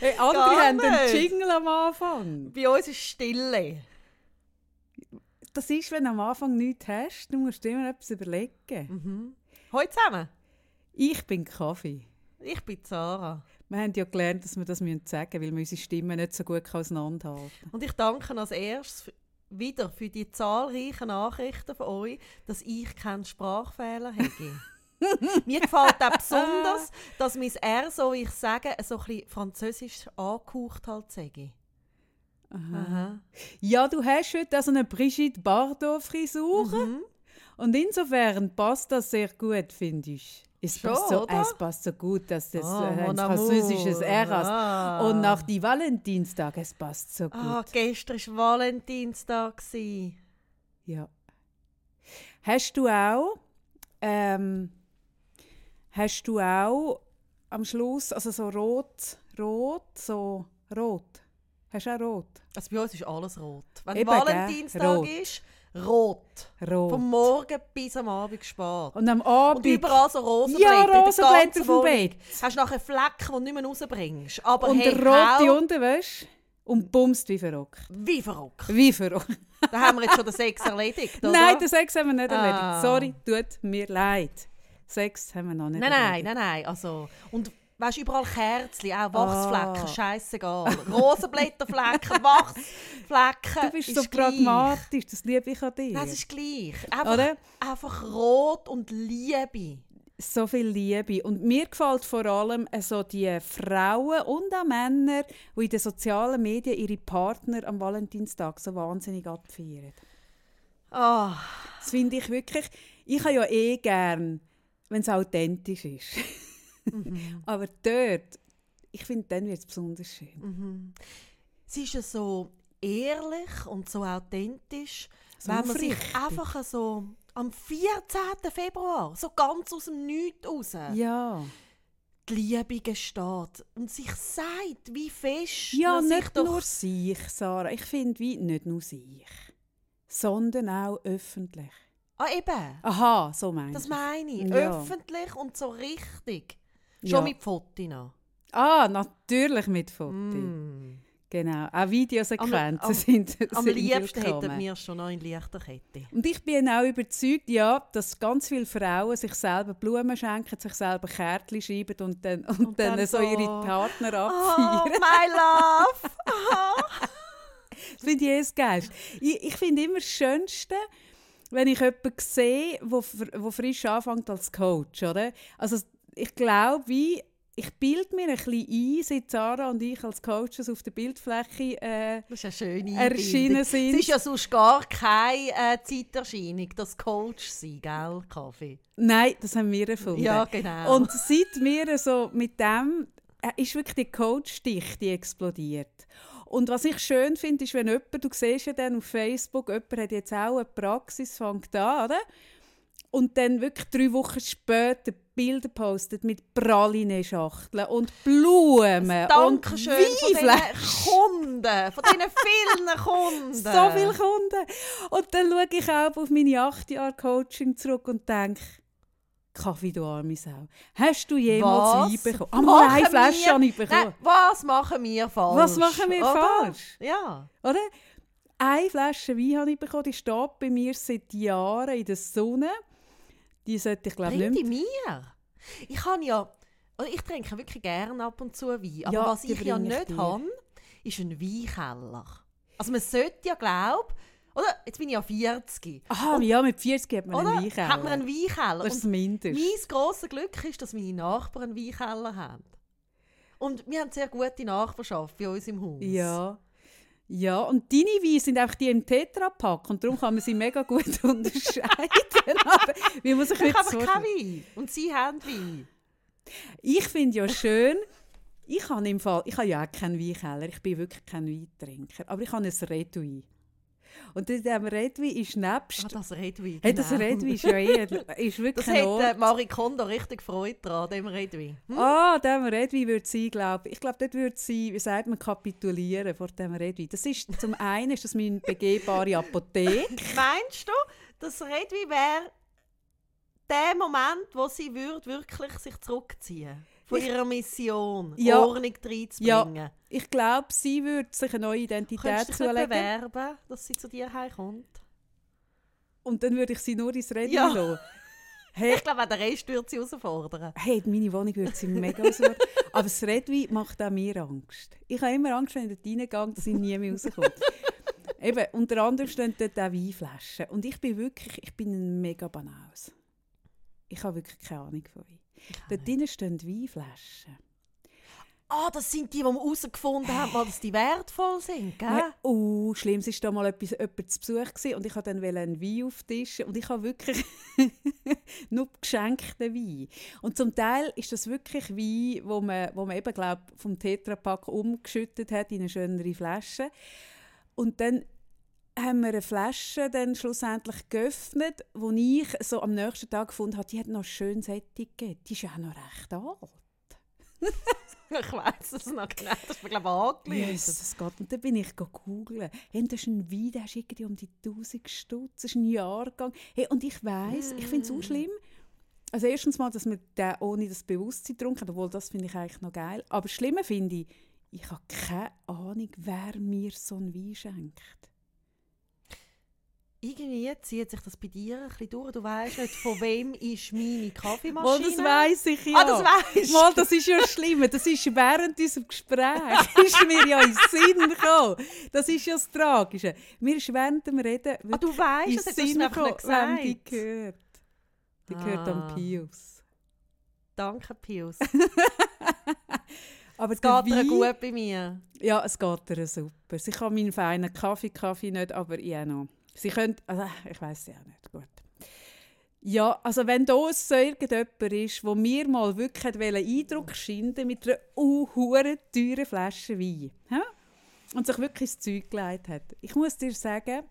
Hey, andere haben einen. Jingle am Anfang. Bei uns ist Stille. Das ist, wenn du am Anfang nichts hast, du musst immer etwas überlegen. Mhm. Heute zusammen. Ich bin Kaffee. Ich bin Sarah. Wir haben ja gelernt, dass wir das sagen müssen, weil wir unsere Stimmen nicht so gut auseinanderhalten Und ich danke als erstes wieder für die zahlreichen Nachrichten von euch, dass ich keinen Sprachfehler habe. Mir gefällt auch besonders, dass mein R, so ich sage, so ein bisschen französisch angehaucht halt sage. Aha. Ja, du hast heute also eine Brigitte Bardot-Frisur. Mhm. Und insofern passt das sehr gut, finde ich. Es Schon, passt, so, oder? es passt so gut, dass das Ah, äh, ein französisches R hast. Ah. Und nach die Valentinstag, es passt so gut. Ah, gestern war Valentinstag. Ja. Hast du auch, ähm, hast du auch am Schluss, also so rot, rot, so rot. Hast du auch rot? Also bei uns ist alles rot. Wenn Eben? Valentinstag Rot. ist, rot. Rot. Vom Morgen bis am Abend spät. Und am Und Abend... überall so Rosenblätter. Ja, Rosenblätter auf dem. Bett. Hast du nachher Flecken, die du nicht mehr rausbringst. Aber und hey, rote Unterwäsche und bumst wie verrückt. wie verrückt. Wie verrückt. Da haben wir jetzt schon den Sex erledigt, oder? Nein, den Sex haben wir nicht erledigt. Ah. Sorry, tut mir leid. Sex haben wir noch nicht Nein, nein, nein, nein. Also, und weißt du, überall Kerzen, auch Wachsflecken, Ah. scheißegal. Rosenblätterflecken, Wachsflecken. Du bist ist so pragmatisch, das liebe ich an dir. Das ist gleich. Einfach, Oder? einfach rot und Liebe. so viel Liebe. Und mir gefällt vor allem äh, so die Frauen und auch Männer, die in den sozialen Medien ihre Partner am Valentinstag so wahnsinnig abfeiern. Ah, Das finde ich wirklich... Ich habe ja eh gern, wenn es authentisch ist. Mhm. Aber dort, ich finde, dann wird es besonders schön. Mhm. sie ist ja so ehrlich und so authentisch, So wenn man sich einfach so am 14. Februar, so ganz aus dem Nichts raus, Ja. die Liebe gesteht und sich sagt, wie fest Ja, man sich nicht nur sich, Sarah. Ich finde, wie nicht nur sich, sondern auch öffentlich. Ah, eben. Aha, so meinst Das du. meine ich. Ja. Öffentlich und so richtig. Schon Ja. mit Fotos noch. Ah, natürlich mit Foto. Mm. Genau. Auch Videosequenzen Am- am- sind, Am liebsten hätten wir schon noch in Lichterkette. Und ich bin auch überzeugt, ja, dass ganz viele Frauen sich selber Blumen schenken, sich selber Kärtchen schreiben und dann, und Und dann, dann so so, ihre Partner Oh, abfeiern. my love! Das finde ich eh das Geilste. Ich, ich finde immer das Schönste, wenn ich jemanden sehe, der frisch anfängt als Coach. Oder? Also ich glaube, wie ich bilde mir ein bisschen ein, seit Sarah und ich als Coaches auf der Bildfläche äh, Das ist eine schöne erschienen sind. Es ist ja sonst gar keine äh, Zeiterscheinung, das Coach sein, gell, Kaffee? Nein, das haben wir erfunden. Ja, genau. Und seit wir so mit dem, äh, ist wirklich die Coach-Dichte explodiert. Und was ich schön finde, ist, wenn jemand, du siehst ja dann auf Facebook, jemand hat jetzt auch eine Praxis, fängt an, oder? Und dann wirklich drei Wochen später Bilder postet mit Praline-Schachteln und Blumen und Dankeschön von diesen Weinflaschen. Kunden, von diesen vielen Kunden. So viele Kunden. Und dann schaue ich auch auf meine acht Jahre Coaching zurück und denke, Kaffee, du arme Sau. Hast du jemals Wein bekommen? Ah, mal eine Flasche wir- habe ich bekommen. Nein, was machen wir falsch? Was machen wir oder? falsch? Ja. Oder? Eine Flasche Wein habe ich bekommen, die steht bei mir seit Jahren in der Sonne. Die sollte ich glaube Bring nicht die mir. Ich kann ja, also ich trinke wirklich gerne ab und zu Wein, aber Ja, was ich ja ich nicht dir. habe, ist ein Weinkeller. Also man sollte ja glauben, oder? Jetzt bin ich ja 40. Aha, ja, mit 40 hat man Oder? einen Weinkeller. Hat man einen Weinkeller. Das ist das Mindeste. mein grosses Glück ist, dass meine Nachbarn einen Weinkeller haben. Und wir haben sehr gute Nachbarschaft bei uns im Haus. Ja. Ja, und deine Weine sind einfach die im Tetrapack und darum kann man sie mega gut unterscheiden. Aber wie muss ich habe so- keinen Wein. Und sie haben Wein. Ich finde ja schön, ich habe im Fall, ich habe ja auch keinen Weinkeller, ich bin wirklich kein Weintrinker, aber ich habe ein Redwein. Und in diesem Redwein ist nebst... Ah, das Redwein. hey, das genau. Redwein ist ja eher, ist wirklich Das hat äh. Marie Kondo richtig Freude daran, dem Redwein. Hm? Ah, dem Redwein würde sie, glaube ich. Ich glaube, dort würde sie, wie sagt man, kapitulieren vor dem Redwein. Das ist, zum einen ist das meine begehbare Apotheke. Meinst du, das Redwein wäre der Moment, wo sie würde wirklich sich zurückziehen von ihrer Mission, Ja. Ordnung reinzubringen. Ich glaube, sie würde sich eine neue Identität Könntest du dich nicht zulegen. bewerben, dass sie zu dir heimkommt? Und dann würde ich sie nur ins Reden Ja. lassen. Hey, Ich glaube, auch der Rest würde sie herausfordern. hey, meine Wohnung würde sie mega auswirken. Aber das Redwein macht auch mir Angst. Ich habe immer Angst, wenn ich reingehe, dass ich nie mehr rauskomme. Eben, unter anderem stehen dort auch Weinflaschen. Und ich bin wirklich, ich bin ein mega Banaus. Ich habe wirklich keine Ahnung von Wein. Dort drinnen stehen Weinflaschen. Ah, das sind die, die wir herausgefunden haben, weil dass die wertvoll sind, gell? Ja, oh, schlimm, es war da mal etwas, jemand zu Besuch gewesen, und ich wollte dann einen Wein auftischen und ich habe wirklich nur geschenkten Wein. Und zum Teil ist das wirklich Wein, wo man, wo man eben, glaub, vom Tetrapack umgeschüttet hat in eine schönere Flasche. Und dann haben wir eine Flasche dann schlussendlich geöffnet, wo ich so am nächsten Tag gefunden habe, die hat noch ein schönes Etikett. Die ist ja auch noch recht alt. Ich weiss es noch genau. Das ist mir, glaube ich, angelegt. Jesus Gott, und dann bin ich googeln. Hey, das ist ein Wein, der ist irgendwie um die 1000 Stutz, das ist ein Jahrgang. Hey, und ich weiss, ich finde es Mm. so schlimm. Also erstens mal, dass man den ohne das Bewusstsein getrunken hat, obwohl das finde ich eigentlich noch geil. Aber schlimmer finde ich, ich habe keine Ahnung, wer mir so einen Wein schenkt. Irgendwie zieht sich das bei dir ein bisschen durch. Du weißt nicht, von wem ist meine Mal, Kaffeemaschine. das weiss ich ja. Ah, das weisst Mal, das ist ja schlimm. Das ist während unserem Gespräch ist mir ja in den Sinn gekommen. Das ist ja das Tragische. Mir ist während dem Reden Ah, du weißt in den Sinn gekommen, wem die gesagt. gehört. Die gehört Ah. am Pius. Danke, Pius. Aber Es geht Wein- gut bei mir. Ja, es geht ihr super. Sie kann meinen feinen Kaffee, Kaffee nicht, aber ich auch noch. Sie können, also ich weiß ja auch nicht, gut. Ja, also wenn da so irgendjemand ist, wo mir mal wirklich Eindruck schinden mit einer uh, teuren Flasche Wein hä? und sich wirklich ins Zeug gelegt hat. Ich muss dir sagen,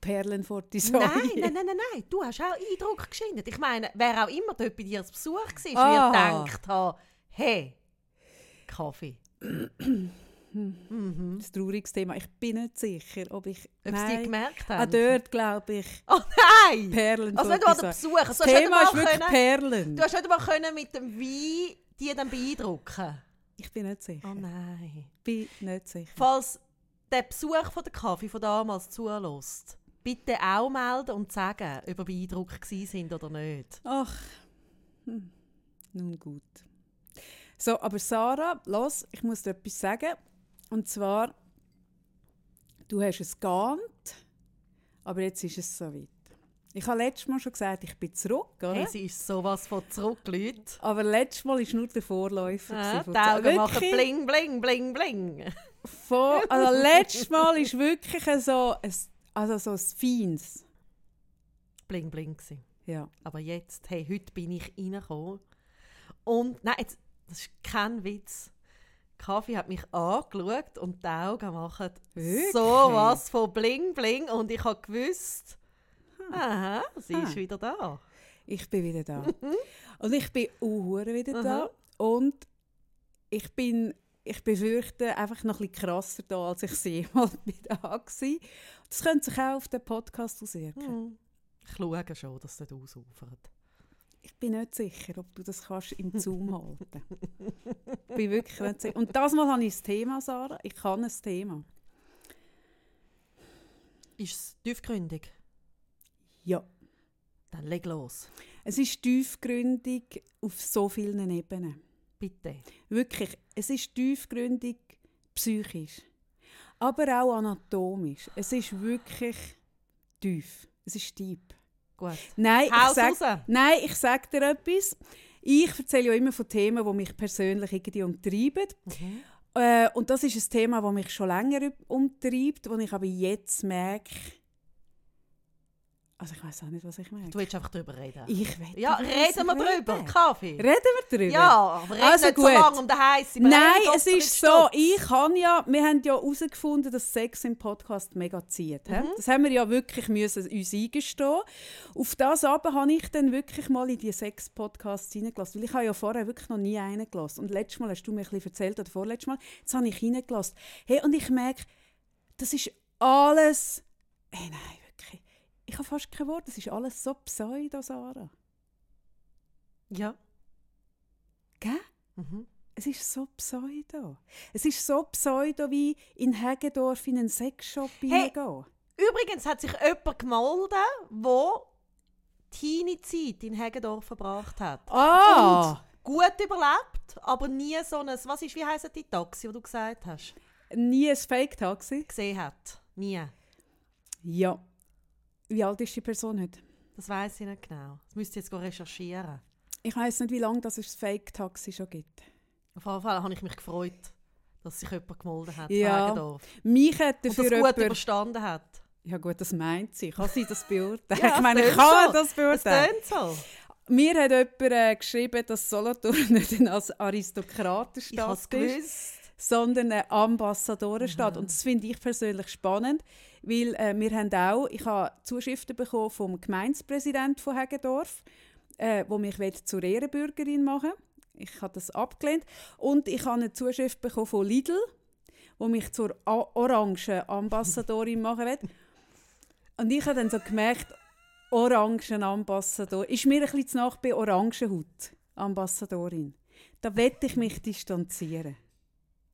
Perlen vor die Säule. Nein, nein, nein, nein, nein. Du hast auch Eindruck geschindet. Ich meine, wer auch immer dort bei dir zu Besuch war, Ah. wird gedacht haben, hey, Kaffee. Das ist ein trauriges Thema. Ich bin nicht sicher, ob ich... Ob sie dir gemerkt Ah, haben. dort glaube ich, Oh nein! Perlen Also nicht die der. Besuch. Das Also, hast du Thema ist mal wirklich können, Perlen. du hast nicht mal können mit dem Wein die dann beeindrucken. Ich bin nicht sicher. Oh nein. bin nicht sicher. Falls der Besuch von der Kaffee von damals zulässt, bitte auch melden und sagen, ob ihr beeindruckt sind oder nicht. Ach, hm. nun gut. So, aber Sarah, los, ich muss dir etwas sagen. Und zwar, du hast es geahnt, aber jetzt ist es soweit. Ich habe letztes Mal schon gesagt, ich bin zurück, oder? Hey, sie ist sowas von zurück, Leute. aber letztes Mal war nur der Vorläufer. Ja, von die Augen machen bling, bling, bling, bling. Von, also letztes Mal ist wirklich so ein, also so ein Feins. Bling, bling gewesen. Ja. Aber jetzt, hey, heute bin ich reingekommen. Und, nein, jetzt, das ist kein Witz. Kaffee hat mich angeschaut und die Augen machen Wirklich? sowas von bling, bling. Und ich habe gewusst, aha, sie Ah. ist wieder da. Ich bin wieder da. Und ich bin auch wieder Aha. da. Und ich bin, ich befürchte, einfach noch ein bisschen krasser da, als ich sie mal da war. Das könnte sich auch auf den Podcast auswirken. Hm. Ich schaue schon, dass das ausufert. Ich bin nicht sicher, ob du das kannst im Zoom halten Ich bin wirklich nicht sicher. Und das Mal habe ich das Thema, Sarah. Ich kann ein Thema. Ist es tiefgründig? Ja. Dann leg los. Es ist tiefgründig auf so vielen Ebenen. Bitte. Wirklich, es ist tiefgründig psychisch, aber auch anatomisch. Es ist wirklich tief. Es ist deep. Gut. Nein, ich sag, nein, ich sage dir etwas. Ich erzähle ja immer von Themen, die mich persönlich irgendwie umtreiben. Mhm. Äh, und das ist ein Thema, das mich schon länger umtreibt, wo ich aber jetzt merke, also ich weiß auch nicht, was ich merke. Du willst einfach darüber reden. Ich will ja, reden wir reden. drüber. Kaffee. Reden wir darüber? Ja, aber reden Also nicht so gut. lange um den heißen Nein, es ist so, ich habe ja, wir haben ja herausgefunden, dass Sex im Podcast mega zieht. Mhm. Das haben wir ja wirklich müssen uns eingestehen. Auf das aber habe ich dann wirklich mal in die Sex-Podcasts reingelassen, weil ich habe ja vorher wirklich noch nie einen gelassen. Und letztes Mal hast du mir ein bisschen erzählt, oder vorletztes Mal, jetzt habe ich reingelassen. Hey, und ich merke, das ist alles, hey, nein, ich habe fast kein Wort, das ist alles so pseudo, Sarah. Ja. Gell? Mhm. Es ist so pseudo. Es ist so pseudo wie in Hegedorf in einen Sexshop Hey. hineingehen. Übrigens hat sich jemand gemeldet, der Teenie-Zeit in Hegedorf verbracht hat. Ah! Gut überlebt, aber nie so ein, was ist, wie heisst die Taxi, die du gesagt hast, Nie ein Fake-Taxi? gesehen hat. Nie. Ja. Wie alt ist die Person heute? Das weiß ich nicht genau. Das müsst ihr jetzt recherchieren. Ich weiß nicht, wie lange das das Fake-Taxi schon gibt. Auf jeden Fall habe ich mich gefreut, dass sich jemand gemeldet hat Ja. Mich hat Und das dafür gut überstanden hat. Ja gut, das meint sie. Kann sie das beurteilen? Ja, ich meine, ich kann so. das beurteilen. tönt so. Mir hat jemand äh, geschrieben, dass Solothurn nicht eine Aristokratenstadt ist, sondern eine Ambassadorenstadt. Und das finde ich persönlich spannend, weil äh, wir haben auch, ich habe Zuschriften bekommen vom Gemeindepräsidenten von Hegedorf, äh, wo mich will zur Ehrenbürgerin machen Ich habe das abgelehnt. Und ich habe eine Zuschrift bekommen von Lidl, wo mich zur orangen Ambassadorin machen will. Und ich habe dann so gemerkt, Orangenambassador. Ist mir ein bisschen zu nach bei Orangenhaut, Ambassadorin. Da wette ich mich distanzieren.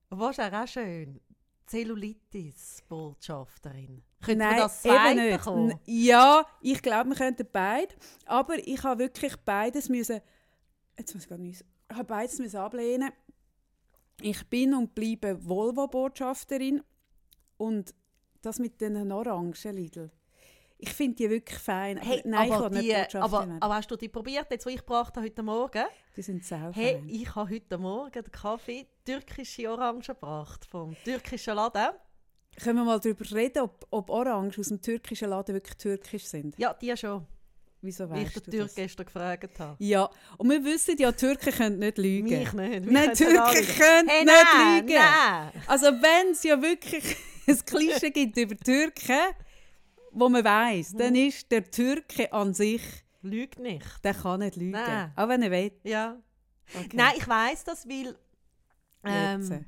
Was auch schön? Zellulitis-Botschafterin. Könnte man Nein, das eben zweite nicht. bekommen? Ja, ich glaube, wir könnten beide. Aber ich habe wirklich beides müssen. Jetzt muss ich gerade niesen. Ich habe beides müssen ablehnen. Ich bin und bleibe Volvo-Botschafterin. Und das mit den Orangen, Lidl. Ich finde die wirklich fein. Hey, nein, ich aber, will nicht die, Botschafterin aber, werden. aber hast du die probiert, jetzt, wo ich gebracht habe heute Morgen? Die sind sau Hey, fein. ich habe heute Morgen den Kaffee türkische Orangen gebracht vom türkischen Laden. Können wir mal darüber reden, ob, ob Orangen aus dem türkischen Laden wirklich türkisch sind? Ja, die schon, Wieso wie ich weißt den Türk gestern gefragt habe. Ja, und wir wissen ja, Türken können nicht lügen. Mich nicht. Nein, Mich können Türken können hey, nicht nein, lügen. Nein. Also wenn es ja wirklich ein Klischee gibt über Türken, wo man weiß, dann Mhm. ist der Türke an sich, Lügt nicht. der kann nicht lügen. Nein. Auch wenn er will. Ja. Okay. Nein, ich weiß das, weil ähm,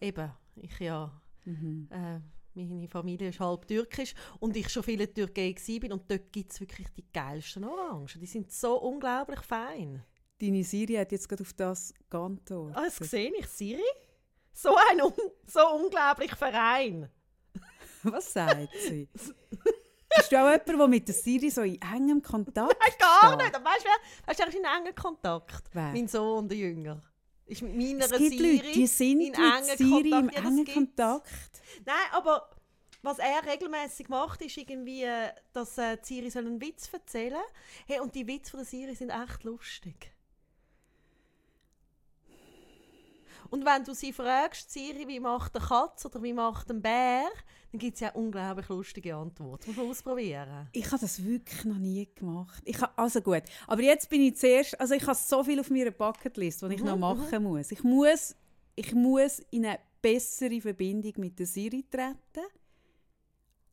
eben, ich ja, Mhm. äh, meine Familie ist halb türkisch und ich schon viele Türkei war und dort gibt es wirklich die geilsten Orangen. Die sind so unglaublich fein. Deine Siri hat jetzt gerade auf das geantwortet. Ah, das sehe ich, Siri? So ein un so unglaublich Verein. Was sagt sie? Bist du auch jemand, der mit der Siri so in engem Kontakt Nein, gar nicht. Aber Weißt du, wer- weißt du, ist in engen Kontakt. Wer? Mein Sohn, der Jünger. Ist mit meiner Es gibt Siri Leute, die sind in mit engen Siri im Kontakt. Ja, das engen. Kontakt. Nein, aber was er regelmäßig macht, ist irgendwie, dass äh, Siri soll einen Witz erzählen hey, Und die Witze von der Siri sind echt lustig. Und wenn du sie fragst, Siri, wie macht eine Katze oder wie macht ein Bär, dann gibt es ja unglaublich lustige Antworten. Muss man ausprobieren. Ich habe das wirklich noch nie gemacht. Ich ha, also gut, aber jetzt bin ich zuerst, also ich habe so viel auf meiner Bucketlist, was ich Mhm, noch machen muss. Ich muss. Ich muss in eine bessere Verbindung mit der Siri treten.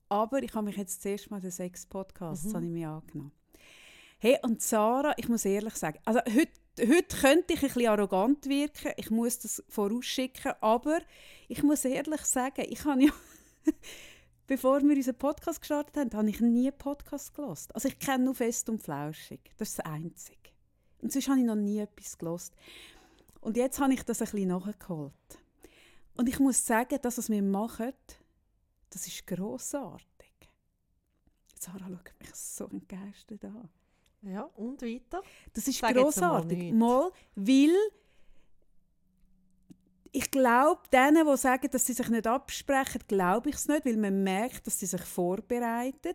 Aber ich habe mich jetzt zuerst mal den Sex-Podcast Mhm. habe ich angenommen. Hey, und Sarah, ich muss ehrlich sagen, also heute, heute könnte ich ein bisschen arrogant wirken, ich muss das vorausschicken, aber ich muss ehrlich sagen, ich habe ja, bevor wir unseren Podcast gestartet haben, habe ich nie einen Podcast gelost. Also ich kenne nur Fest und Flauschig, das ist das Einzige. Und sonst habe ich noch nie etwas gelost. Und jetzt habe ich das ein bisschen nachgeholt. Und ich muss sagen, das, was wir machen, das ist grossartig. Sarah schaut mich so entgeistert an. Ja, und weiter? Das ist Sag grossartig. nichts. Mal, weil ich glaube, denen, die sagen, dass sie sich nicht absprechen, glaube ich es nicht, weil man merkt, dass sie sich vorbereiten.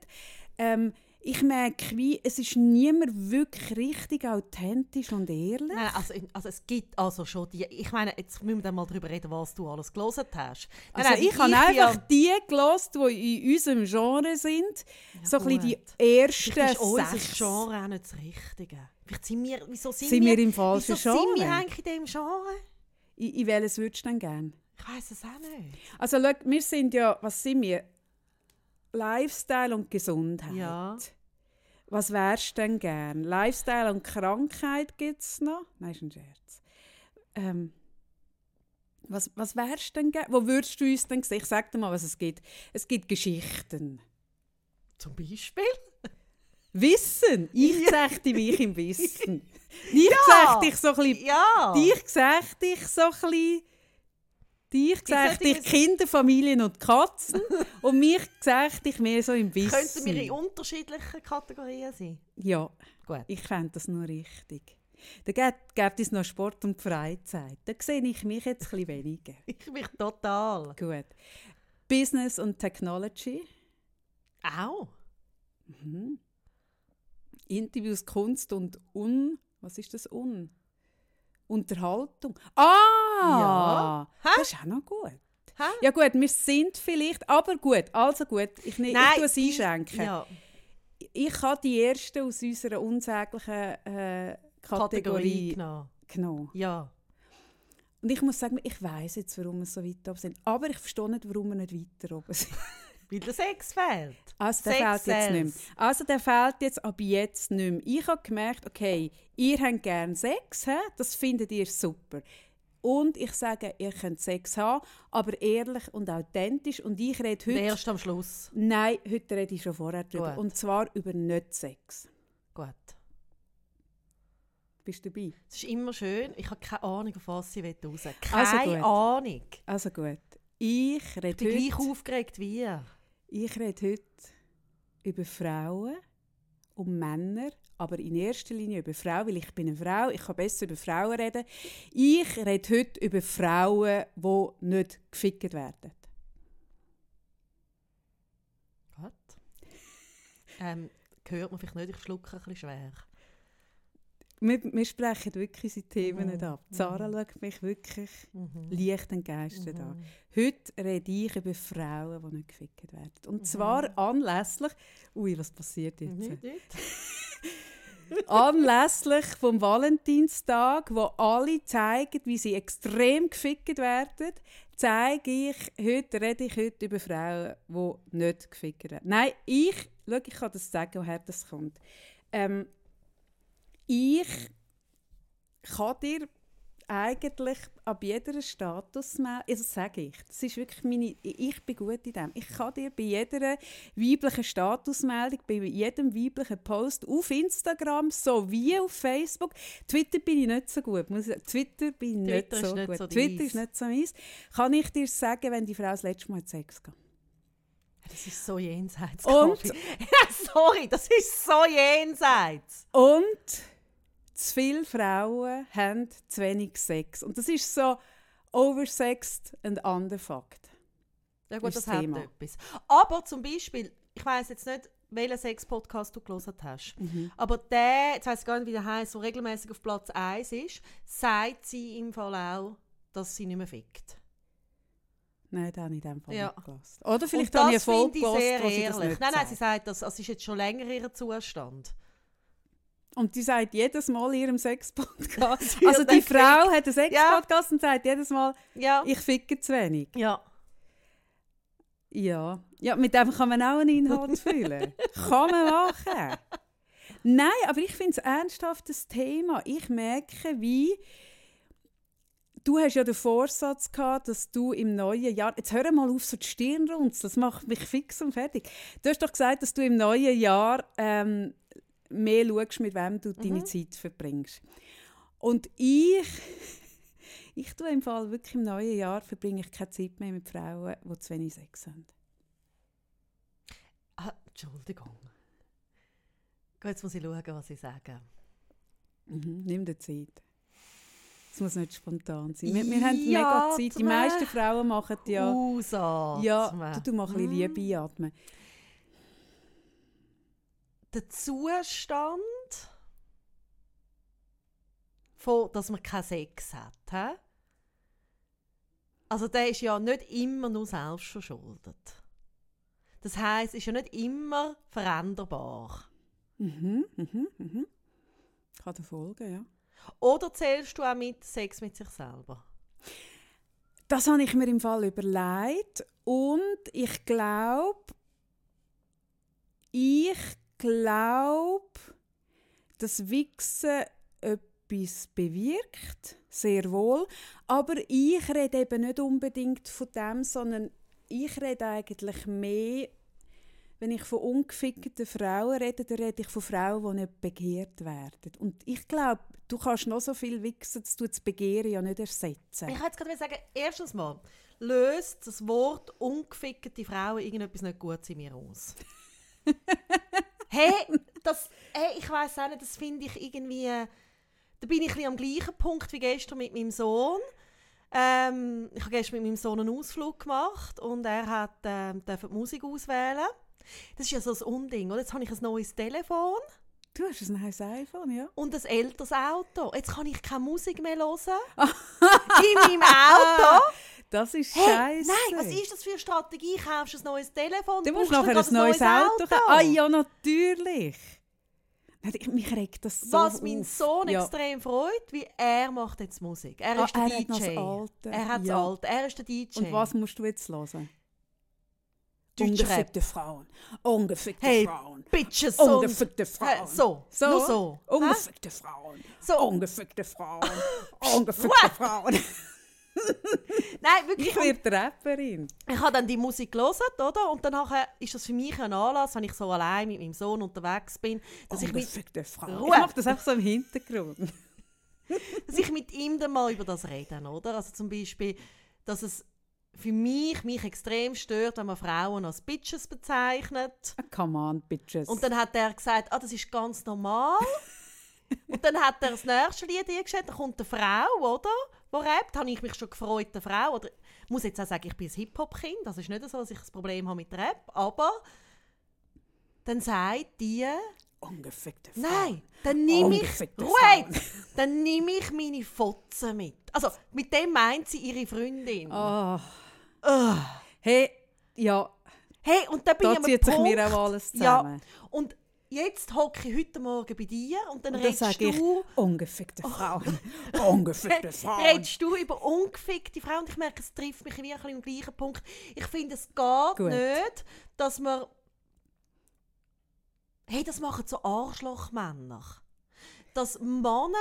Ähm, ich merke, wie, es ist niemand wirklich richtig authentisch und ehrlich. Nein, also, also es gibt also schon die. Ich meine, jetzt müssen wir dann mal darüber reden, was du alles gelesen hast. Nein, Also nein, ich habe bin einfach ja- die gelost, die in unserem Genre sind. so ein bisschen die gut. ersten Vielleicht ist sechs. Genre auch nicht das Richtige. Vielleicht sind wir, wieso sind, Sind wir im falschen wieso sind wir eigentlich in diesem Genre? In, in welches würdest du denn gerne? Ich weiß es auch nicht. Also schau, wir sind ja, was sind wir? Lifestyle und Gesundheit. Ja. Was wärst du denn gern? Lifestyle und Krankheit gibt es noch? Nein, ist ein Scherz. Ähm, was, was wärst du denn gern? Wo würdest du uns denn sehen? Ich sag dir mal, was es gibt. Es gibt Geschichten. Zum Beispiel? Wissen! Ich zeige dich wie ich im Wissen. Dich Ja. dich so ein bisschen... Ja! Dich sehe dich so ein bisschen... Dich sollte dich Kinder, Familien und Katzen. und mich sehe dich mehr so im Wissen. Könnten wir in unterschiedlichen Kategorien sein? Ja, Gut. ich fände das nur richtig. Da gibt, gibt es noch Sport und Freizeit. Da sehe ich mich jetzt ein bisschen weniger. Ich mich total. Gut. Business und Technology. Auch? Mhm. Interviews, Kunst und Un... Was ist das Un? Unterhaltung. Ah! Ja. Das ist auch noch gut. Hä? Ja gut, wir sind vielleicht... Aber gut, also gut. Ich, ne, ich tue es ich- einschränken. Ja. Ich habe die erste aus unserer unsäglichen äh, Kategorie Kategorie genommen. genommen. Ja. Und ich muss sagen, ich weiß jetzt, warum wir so weit oben sind. Aber ich verstehe nicht, warum wir nicht weiter oben sind. Weil der Sex fehlt. Also der Sex fehlt jetzt nicht mehr. Also der fehlt jetzt ab jetzt nicht mehr. Ich habe gemerkt, okay, ihr habt gerne Sex, he? das findet ihr super. Und ich sage, ihr könnt Sex haben, aber ehrlich und authentisch. Und ich rede heute... erst am Schluss. Nein, heute rede ich schon vorher drüber. Gut. Und zwar über Nicht-Sex. Gut. Bist du dabei? Es ist immer schön. Ich habe keine Ahnung, auf was sie raus will. Also Keine gut. Ahnung. Also gut. Ich Ich rede bin gleich heute... aufgeregt wie ihr. Ich rede heute über Frauen und Männer, aber in erster Linie über Frauen, weil ich bin eine Frau, ich kann besser über Frauen reden. Ich rede heute über Frauen, die nicht gefickt werden. Gut. Ähm, hört man vielleicht nicht, ich schlucke ein bisschen schwer. Wir, wir sprechen wirklich unsere Themen Mhm. nicht ab. Sarah schaut mich wirklich Mhm. leicht entgeistert Mhm. an. Heute rede ich über Frauen, die nicht gefickt werden. Und Mhm. zwar anlässlich... Ui, was passiert jetzt? Nicht, nicht. anlässlich vom Valentinstag, wo alle zeigen, wie sie extrem gefickt werden, zeige ich heute rede ich heute über Frauen, die nicht gefickt werden. Nein, ich, schau, ich kann das sagen, woher das kommt. Ähm, ich kann dir eigentlich ab jeder Status also sage ich, das ist wirklich meine, ich bin gut in dem. Ich kann dir bei jeder weiblichen Statusmeldung, bei jedem weiblichen Post auf Instagram sowie auf Facebook, Twitter bin ich nicht so gut. Twitter bin ich Twitter nicht so nicht gut. so Twitter ist nicht so meins. Kann ich dir sagen, wenn die Frau das letzte Mal Sex geht? Das ist so jenseits. Und-. Sorry, das ist so jenseits. Und zu viele Frauen haben zu wenig Sex. Und das ist so oversexed and underfucked. Ja gut, Ist das das hat Thema. etwas. Aber zum Beispiel, ich weiß jetzt nicht, welchen Sex-Podcast du gelesen hast, aber der, jetzt weiss ich gar nicht, wie der heisst, der regelmäßig auf Platz 1 ist, sagt sie im Fall auch, dass sie nicht mehr fickt. Nein, das habe ich in dem Fall Ja. nicht gelassen. Oder vielleicht habe ich das eine Folge ich sehr ehrlich. Nein, nein, sie sagt. sagt, das, das ist jetzt schon länger ihr Zustand. Und die sagt jedes Mal in ihrem Sex-Podcast. Also die Frau hat einen Sex-Podcast und sagt jedes Mal, Ja. ich ficke zu wenig. ja. Ja. ja, mit dem kann man auch einen Inhalt füllen. kann man machen. Nein, aber ich finde es ein ernsthaftes Thema. Ich merke, wie du hast ja den Vorsatz gehabt, dass du im neuen Jahr, jetzt hör mal auf, so die Stirn runzeln, das macht mich fix und fertig. Du hast doch gesagt, dass du im neuen Jahr ähm, mehr schaust, mit wem du deine Zeit verbringst. Und ich, ich tue im Fall wirklich im neuen Jahr verbringe ich keine Zeit mehr mit Frauen, die zu wenig Sex haben. Ah, Entschuldigung. Jetzt muss ich schauen, was ich sage. Mhm, nimm dir Zeit. Es muss nicht spontan sein. Wir, wir haben mega Zeit. Die meisten Frauen machen ja. Ausatmen. Ja, du, du mal ein bisschen. Liebe atmen. Der Zustand, von, dass man keinen Sex hat, hä? also der ist ja nicht immer nur selbst verschuldet. Das heisst, es ist ja nicht immer veränderbar. Mhm, mhm, mhm. Kann dir folgen, ja. Oder zählst du auch mit Sex mit sich selber? Das habe ich mir im Fall überlegt und ich glaube, ich glaube, dass Wichsen etwas bewirkt, sehr wohl. Aber ich rede eben nicht unbedingt von dem, sondern ich rede eigentlich mehr wenn ich von ungefickten Frauen rede, dann rede ich von Frauen, die nicht begehrt werden. Und ich glaube, du kannst noch so viel wichsen, dass du das Begehren ja nicht ersetzen. Ich wollte jetzt gerade sagen, erstens mal, löst das Wort ungefickte Frauen irgendetwas nicht gut in mir aus. hey, das, hey, ich weiß auch nicht, das finde ich irgendwie, da bin ich ein am gleichen Punkt wie gestern mit meinem Sohn. Ähm, ich habe gestern mit meinem Sohn einen Ausflug gemacht und er hat ähm, die Musik auswählen. Das ist ja so ein Unding, oder? Jetzt habe ich ein neues Telefon. Du hast ein neues iPhone, ja? Und ein älteres Auto. Jetzt kann ich keine Musik mehr hören. in meinem Auto. Das ist Hey, scheiße. nein, was ist das für eine Strategie? Kaufst du ein neues Telefon? Du musst nachher ein neues Auto kaufen. Ah ja, natürlich. Mich regt das so Was mein. Sohn ja. extrem freut, wie er macht jetzt Musik. Er Ah, ist der er hat DJ. das Alte. Er hat das Ja. Alte. Er ist der DJ. Und was musst du jetzt hören? Ungefickte Frauen. Ungefickte Hey, Frauen. Bitches. Ungefickte Frauen. So, So? nur so. Ungefickte Frauen. So. Ungefickte Frauen. Ungefickte Frauen. Nein, wirklich. Ich werde Rapperin. Ich habe dann die Musik gelesen, oder? Und dann ist das für mich ein Anlass, wenn ich so allein mit meinem Sohn unterwegs bin, dass ich mit Ungefickte Frauen. Ruhe. Ich mache das einfach so im Hintergrund. dass ich mit ihm dann mal über das rede, oder? Also zum Beispiel, dass es für mich, mich extrem stört, wenn man Frauen als Bitches bezeichnet. Ah, Come on, bitches. Und dann hat er gesagt, ah, das ist ganz normal. Und dann hat er das nächste Lied eingestellt, da kommt eine Frau, oder? Die rappt. Da habe ich mich schon gefreut, eine Frau. Oder, ich muss jetzt auch sagen, ich bin ein Hip-Hop-Kind. Das ist nicht so, dass ich ein Problem habe mit Rap. Aber dann sagt die, Ungefickte Frauen. nein, dann nehme ich, wait, dann nehme ich meine Fotzen mit. Also, mit dem meint sie ihre Freundin. Ah. Ugh. Hey, ja, Hey, und dann bin da ich zieht sich Punkt, mir auch alles Ja, zusammen. und jetzt hocke ich heute Morgen bei dir und dann Und dann redest ich, du... ungefickte Frauen. Ungefickte Frauen. redest du über ungefickte Frauen und ich merke, es trifft mich wirklich am gleichen Punkt. Ich finde, es geht Gut. nicht, dass man... Hey, das machen so Arschlochmänner. Dass Männer,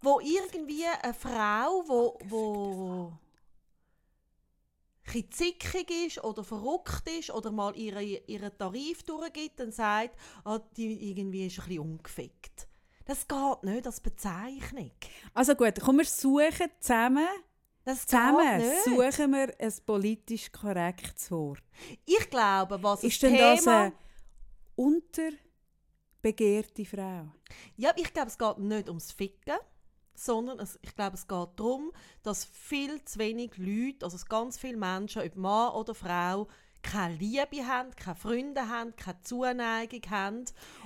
wo irgendwie eine Frau, wo, wo bisschen zickig ist oder verrückt ist oder mal ihre, ihren Tarif durchgibt, dann sagt, ah, die irgendwie ist ein bisschen ungefickt. Das geht nicht als Bezeichnung. Also gut, komm, wir suchen zusammen, Das zusammen geht nicht. suchen wir ein politisch korrektes Wort. Ich glaube, was Ist das denn das Thema... eine unterbegehrte Frau? Ja, ich glaube, es geht nicht ums Ficken, sondern es, ich glaube, es geht darum, dass viel zu wenig Leute, also ganz viele Menschen, ob Mann oder Frau, keine Liebe haben, keine Freunde haben, keine Zuneigung haben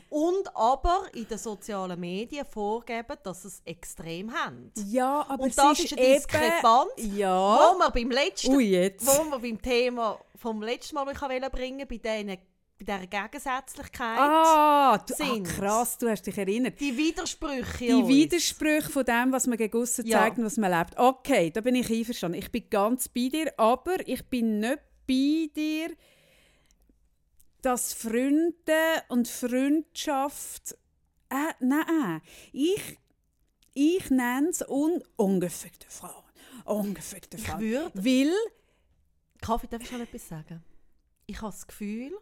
und aber in den sozialen Medien vorgeben, dass sie es extrem haben. Ja, aber und es das ist, eine Diskrepanz, eben... wo Ja. wir beim letzten Ui, jetzt. wo wir beim Thema vom letzten Mal bringen, bei diesen bei dieser Gegensätzlichkeit. Ah, du, ah, sind. krass, du hast dich erinnert. Die Widersprüche. Die uns. Widersprüche von dem, was man gegen aussen Ja. zeigt und was man lebt. Okay, da bin ich einverstanden. Ich bin ganz bei dir, aber ich bin nicht bei dir, dass Freunde und Freundschaft... Äh, nein, ich, ich nenne es un ungefickte Frauen. Ungefickte Ich Frauen. würde- Weil... Kaffee, darf ich noch etwas sagen? Ich habe das Gefühl,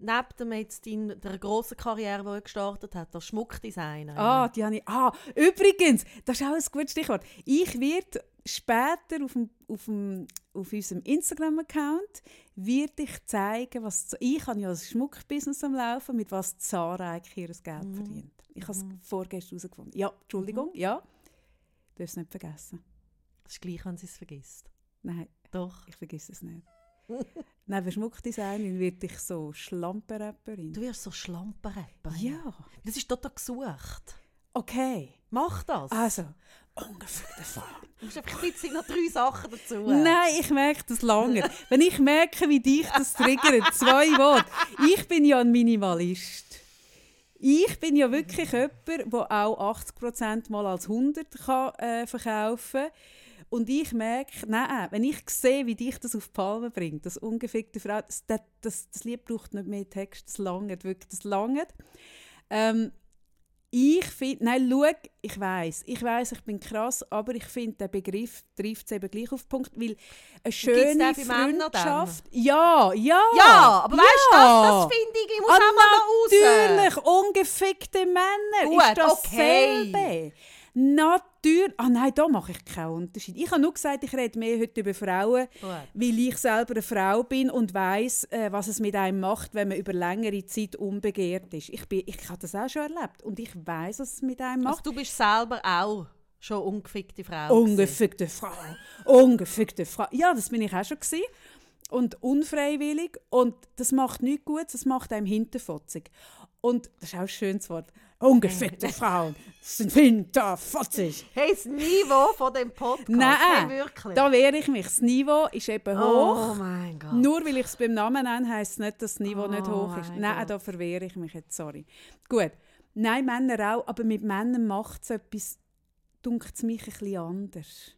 neben dem jetzt in der grossen Karriere, die er gestartet hat, als Schmuckdesigner. Ah, die habe ich. Ah, übrigens, das ist auch ein gutes Stichwort. Ich werde später auf, dem, auf, dem, auf unserem Instagram-Account werde ich zeigen, was ich habe ja ein Schmuckbusiness am Laufen, mit was Zara eigentlich ihr Geld Mhm. verdient. Ich habe es vorgestern herausgefunden. Ja, Entschuldigung, ja. Du darfst es nicht vergessen. Das ist gleich, wenn sie es vergisst. Nein, Doch. ich vergesse es nicht. Neben Schmuckdesignerin werde ich so Schlampenrapperin. Du wirst so Schlampenrapper. Ja, Das ist total gesucht. okay. Mach das. Also, ungefähr Frauen. Du musst einfach ein bisschen noch drei Sachen dazu. Nein, ich merke das lange. Wenn ich merke, wie dich das triggert, zwei Worte. Ich bin ja ein Minimalist. Ich bin ja wirklich jemand, der auch 80% mal als 100 kann, äh, verkaufen kann. Und ich merke, nein, wenn ich sehe, wie dich das auf die Palme bringt, das ungefickte Frau, das, das, das, das Lied braucht nicht mehr Text, das langt wirklich, das langt. Ähm, ich finde, nein, schau, ich weiß, ich weiß, ich bin krass, aber ich finde, der Begriff trifft es eben gleich auf den Punkt, weil eine schöne? Freundschaft, ja, ja, Ja, aber weißt du, ja. das, das finde ich, ich muss Ah, auch mal raus. Natürlich, ungefickte Männer Gut, ist dasselbe. okay. Natürlich. Ah nein, da mache ich keinen Unterschied. Ich habe nur gesagt, ich rede mehr heute über Frauen, Gut. weil ich selber eine Frau bin und weiß, äh, was es mit einem macht, wenn man über längere Zeit unbegehrt ist. Ich, bin, ich habe das auch schon erlebt und ich weiß, was es mit einem Also macht. du bist selber auch schon ungefickte Frau. Ungefickte Frau. Ungefickte Frau. Ja, das bin ich auch schon gewesen. Und unfreiwillig. Und das macht nichts Gutes, das macht einem hinterfotzig. Und das ist auch ein schönes Wort. Ungefickte Frauen sind hinterfotzig. Hey, das Niveau von dem Podcast. Nein, hey, wirklich. da wehre ich mich. Das Niveau ist eben oh hoch. mein Gott. Nur weil ich es beim Namen nenne, heisst es nicht, dass das Niveau nicht Oh hoch ist. Nein, Gott. da verwehre ich mich jetzt, sorry. Gut. Nein, Männer auch, aber mit Männern macht es etwas, dunkt es mich ein bisschen anders.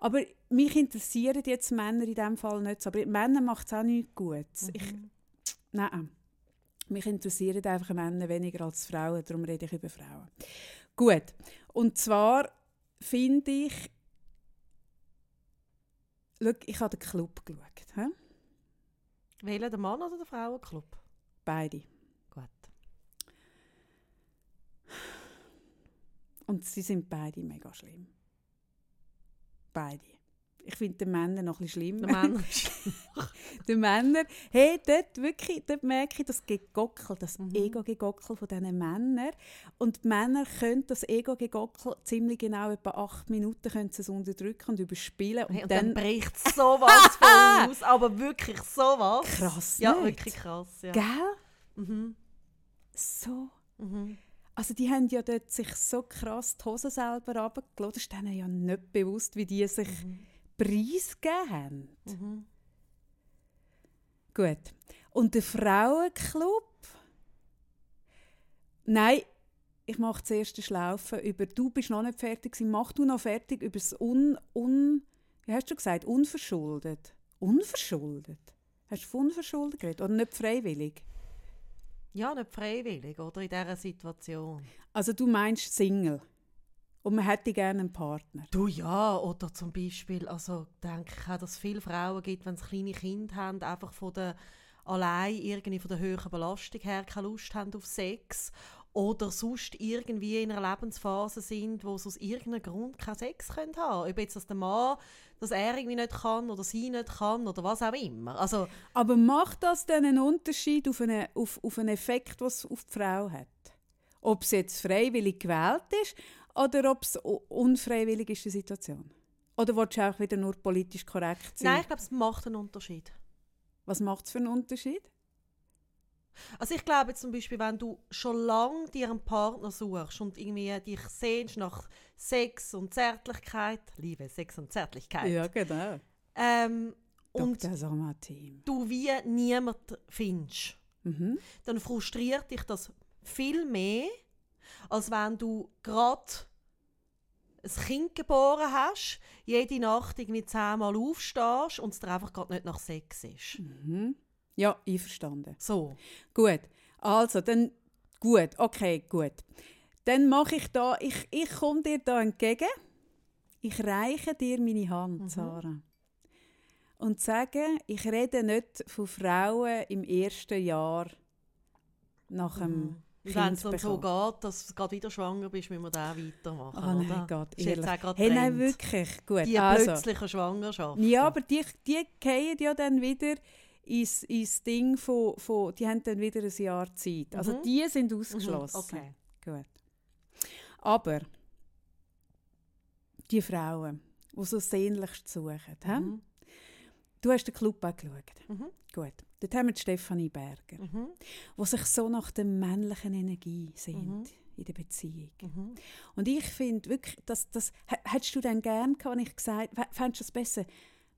Aber mich interessieren jetzt Männer in diesem Fall nicht so. Aber mit Männern macht es auch nichts. Ich, Mhm. nein. Mich interessieren einfach Männer weniger als Frauen, darum rede ich über Frauen. Gut. Und zwar finde ich, Schau, ich habe den Club geschaut. He? Wählen der Mann oder der Frauenclub? Beide. Gut. Und sie sind beide mega schlimm. Beide. Ich finde die Männer noch ein bisschen Der schlimm. Mann. die Männer, hey, dort wirklich, dort merke ich das Gegockel, das Mhm. Ego-Gegockel von diesen Männern. Und die Männer können das Ego-Gegockel ziemlich genau etwa acht Minuten können sie es unterdrücken und überspielen. Und, Hey, und dann, dann, bricht sowas von aus. Aber wirklich sowas. Krass, Ja, nicht? wirklich krass. Ja. gell? Mhm. So. Mhm. Also die haben ja dort sich so krass die Hose selber runtergelassen. Das ist denen ja nicht bewusst, wie die sich preisgegeben haben. Mhm. Gut. Und der Frauenclub? Nein, ich mache zuerst eine Schlaufe über «Du bist noch nicht fertig gewesen, mach du noch fertig» über das un, un... Wie hast du gesagt? Unverschuldet. Unverschuldet? Hast du von unverschuldet geredet? Oder nicht freiwillig? Ja, nicht freiwillig, oder? In dieser Situation. Also du meinst Single. Und man hätte gerne einen Partner. Du ja, oder zum Beispiel, also denke ich auch, dass es viele Frauen gibt, wenn sie kleine Kinder haben, einfach von der allein irgendwie von der höheren Belastung her keine Lust haben auf Sex oder sonst irgendwie in einer Lebensphase sind, wo sie aus irgendeinem Grund keinen Sex können haben. Ob jetzt das der Mann, dass er irgendwie nicht kann oder sie nicht kann oder was auch immer. Also Aber macht das dann einen Unterschied auf einen, auf, auf einen Effekt, was es auf die Frau hat? Ob es jetzt freiwillig gewählt ist oder ob es unfreiwillig ist, die Situation? Oder willst du auch wieder nur politisch korrekt sein? nein, ich glaube, es macht einen Unterschied. Was macht es für einen Unterschied? Also ich glaube zum Beispiel, wenn du schon lange dir einen Partner suchst und irgendwie dich sehnst nach Sex und Zärtlichkeit, Liebe, Sex und Zärtlichkeit, genau. ähm, und du wie niemand findest, Mhm. dann frustriert dich das viel mehr, als wenn du gerade ein Kind geboren hast, jede Nacht irgendwie zehnmal aufstehst und es dir einfach gerade nicht nach Sex ist. Mhm. Ja, einverstanden. So. Gut, also dann gut, okay, gut. Dann mache ich da, ich, ich komme dir da entgegen. Ich reiche dir meine Hand, Sarah. Und sage, ich rede nicht von Frauen im ersten Jahr nach dem Und Wenn es dann so geht, dass du gerade wieder schwanger bist, müssen wir da weitermachen. Oh nein, oder? Gott, Das ehrlich. Hey, nein, wirklich, gut. Die also. plötzlichen Schwangerschaften. Ja, aber die, die fallen ja dann wieder ins, ins Ding von, von, die haben dann wieder ein Jahr Zeit. Also Mhm. die sind Mhm, ausgeschlossen. Okay. Gut. Aber die Frauen, die so sehnlichst suchen? Mhm. du hast den Club auch geschaut. Mhm. Gut. Dort haben wir die Stefanie Berger, Mhm. die sich so nach der männlichen Energie sehnt Mhm. in der Beziehung. Mhm. Und ich finde wirklich, dass das, hättest du dann gern gehabt, wenn ich gesagt fä- fändest du es besser?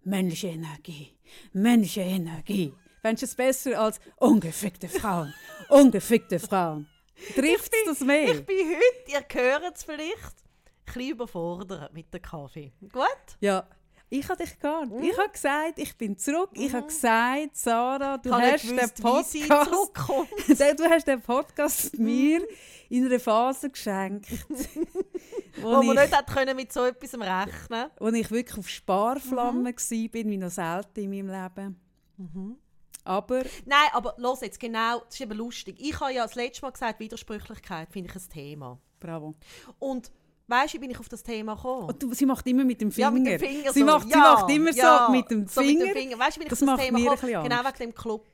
Männliche Energie, männliche Energie. Fändest du es besser als ungefickte Frauen, ungefickte Frauen? Trifft es das mehr? Ich bin heute, ihr hört es vielleicht, ein bisschen überfordert mit dem Kaffee. Gut? Ja, Ich habe dich gewarnt. Mhm. Ich habe gesagt, ich bin zurück. Ich habe gesagt, Sarah, du habe hast nicht den gewusst, sie Podcast, du hast den Podcast mir in einer Phase geschenkt, Wo wo, man ich, nicht hat können mit so etwas rechnen wo ich wirklich auf Sparflamme war, bin, wie noch selten in meinem Leben. Mhm. Aber Nein, aber los jetzt, genau, das ist eben lustig. Ich habe ja das letzte Mal gesagt, Widersprüchlichkeit finde ich ein Thema. bravo. Und weißt du, bin ich auf das Thema gekommen? Und du, sie macht immer mit dem Finger. Ja, mit dem Finger sie, so. macht, sie Ja, macht immer ja, so mit dem so Finger. dem Finger. Weißt du, bin ich Das auf das Thema gekommen? Genau wegen dem Club.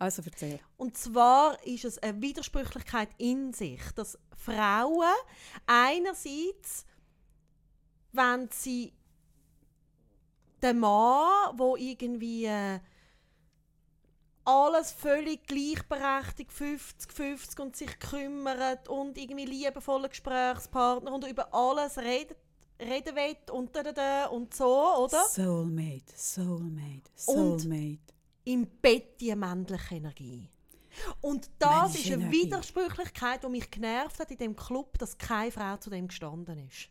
Also erzähl. Und zwar ist es eine Widersprüchlichkeit in sich, dass Frauen einerseits, wenn sie den Mann, wo irgendwie äh, alles völlig gleichberechtigt, 50-50 und sich kümmert und irgendwie liebevoller Gesprächspartner und über alles redet, reden will und da, da, da und so, oder? Soulmate, Soulmate, Und- Soulmate. im Bett die männliche Energie. Und das Männliche ist eine Energie. Widersprüchlichkeit, die mich genervt hat in dem Club, dass keine Frau zu dem gestanden ist.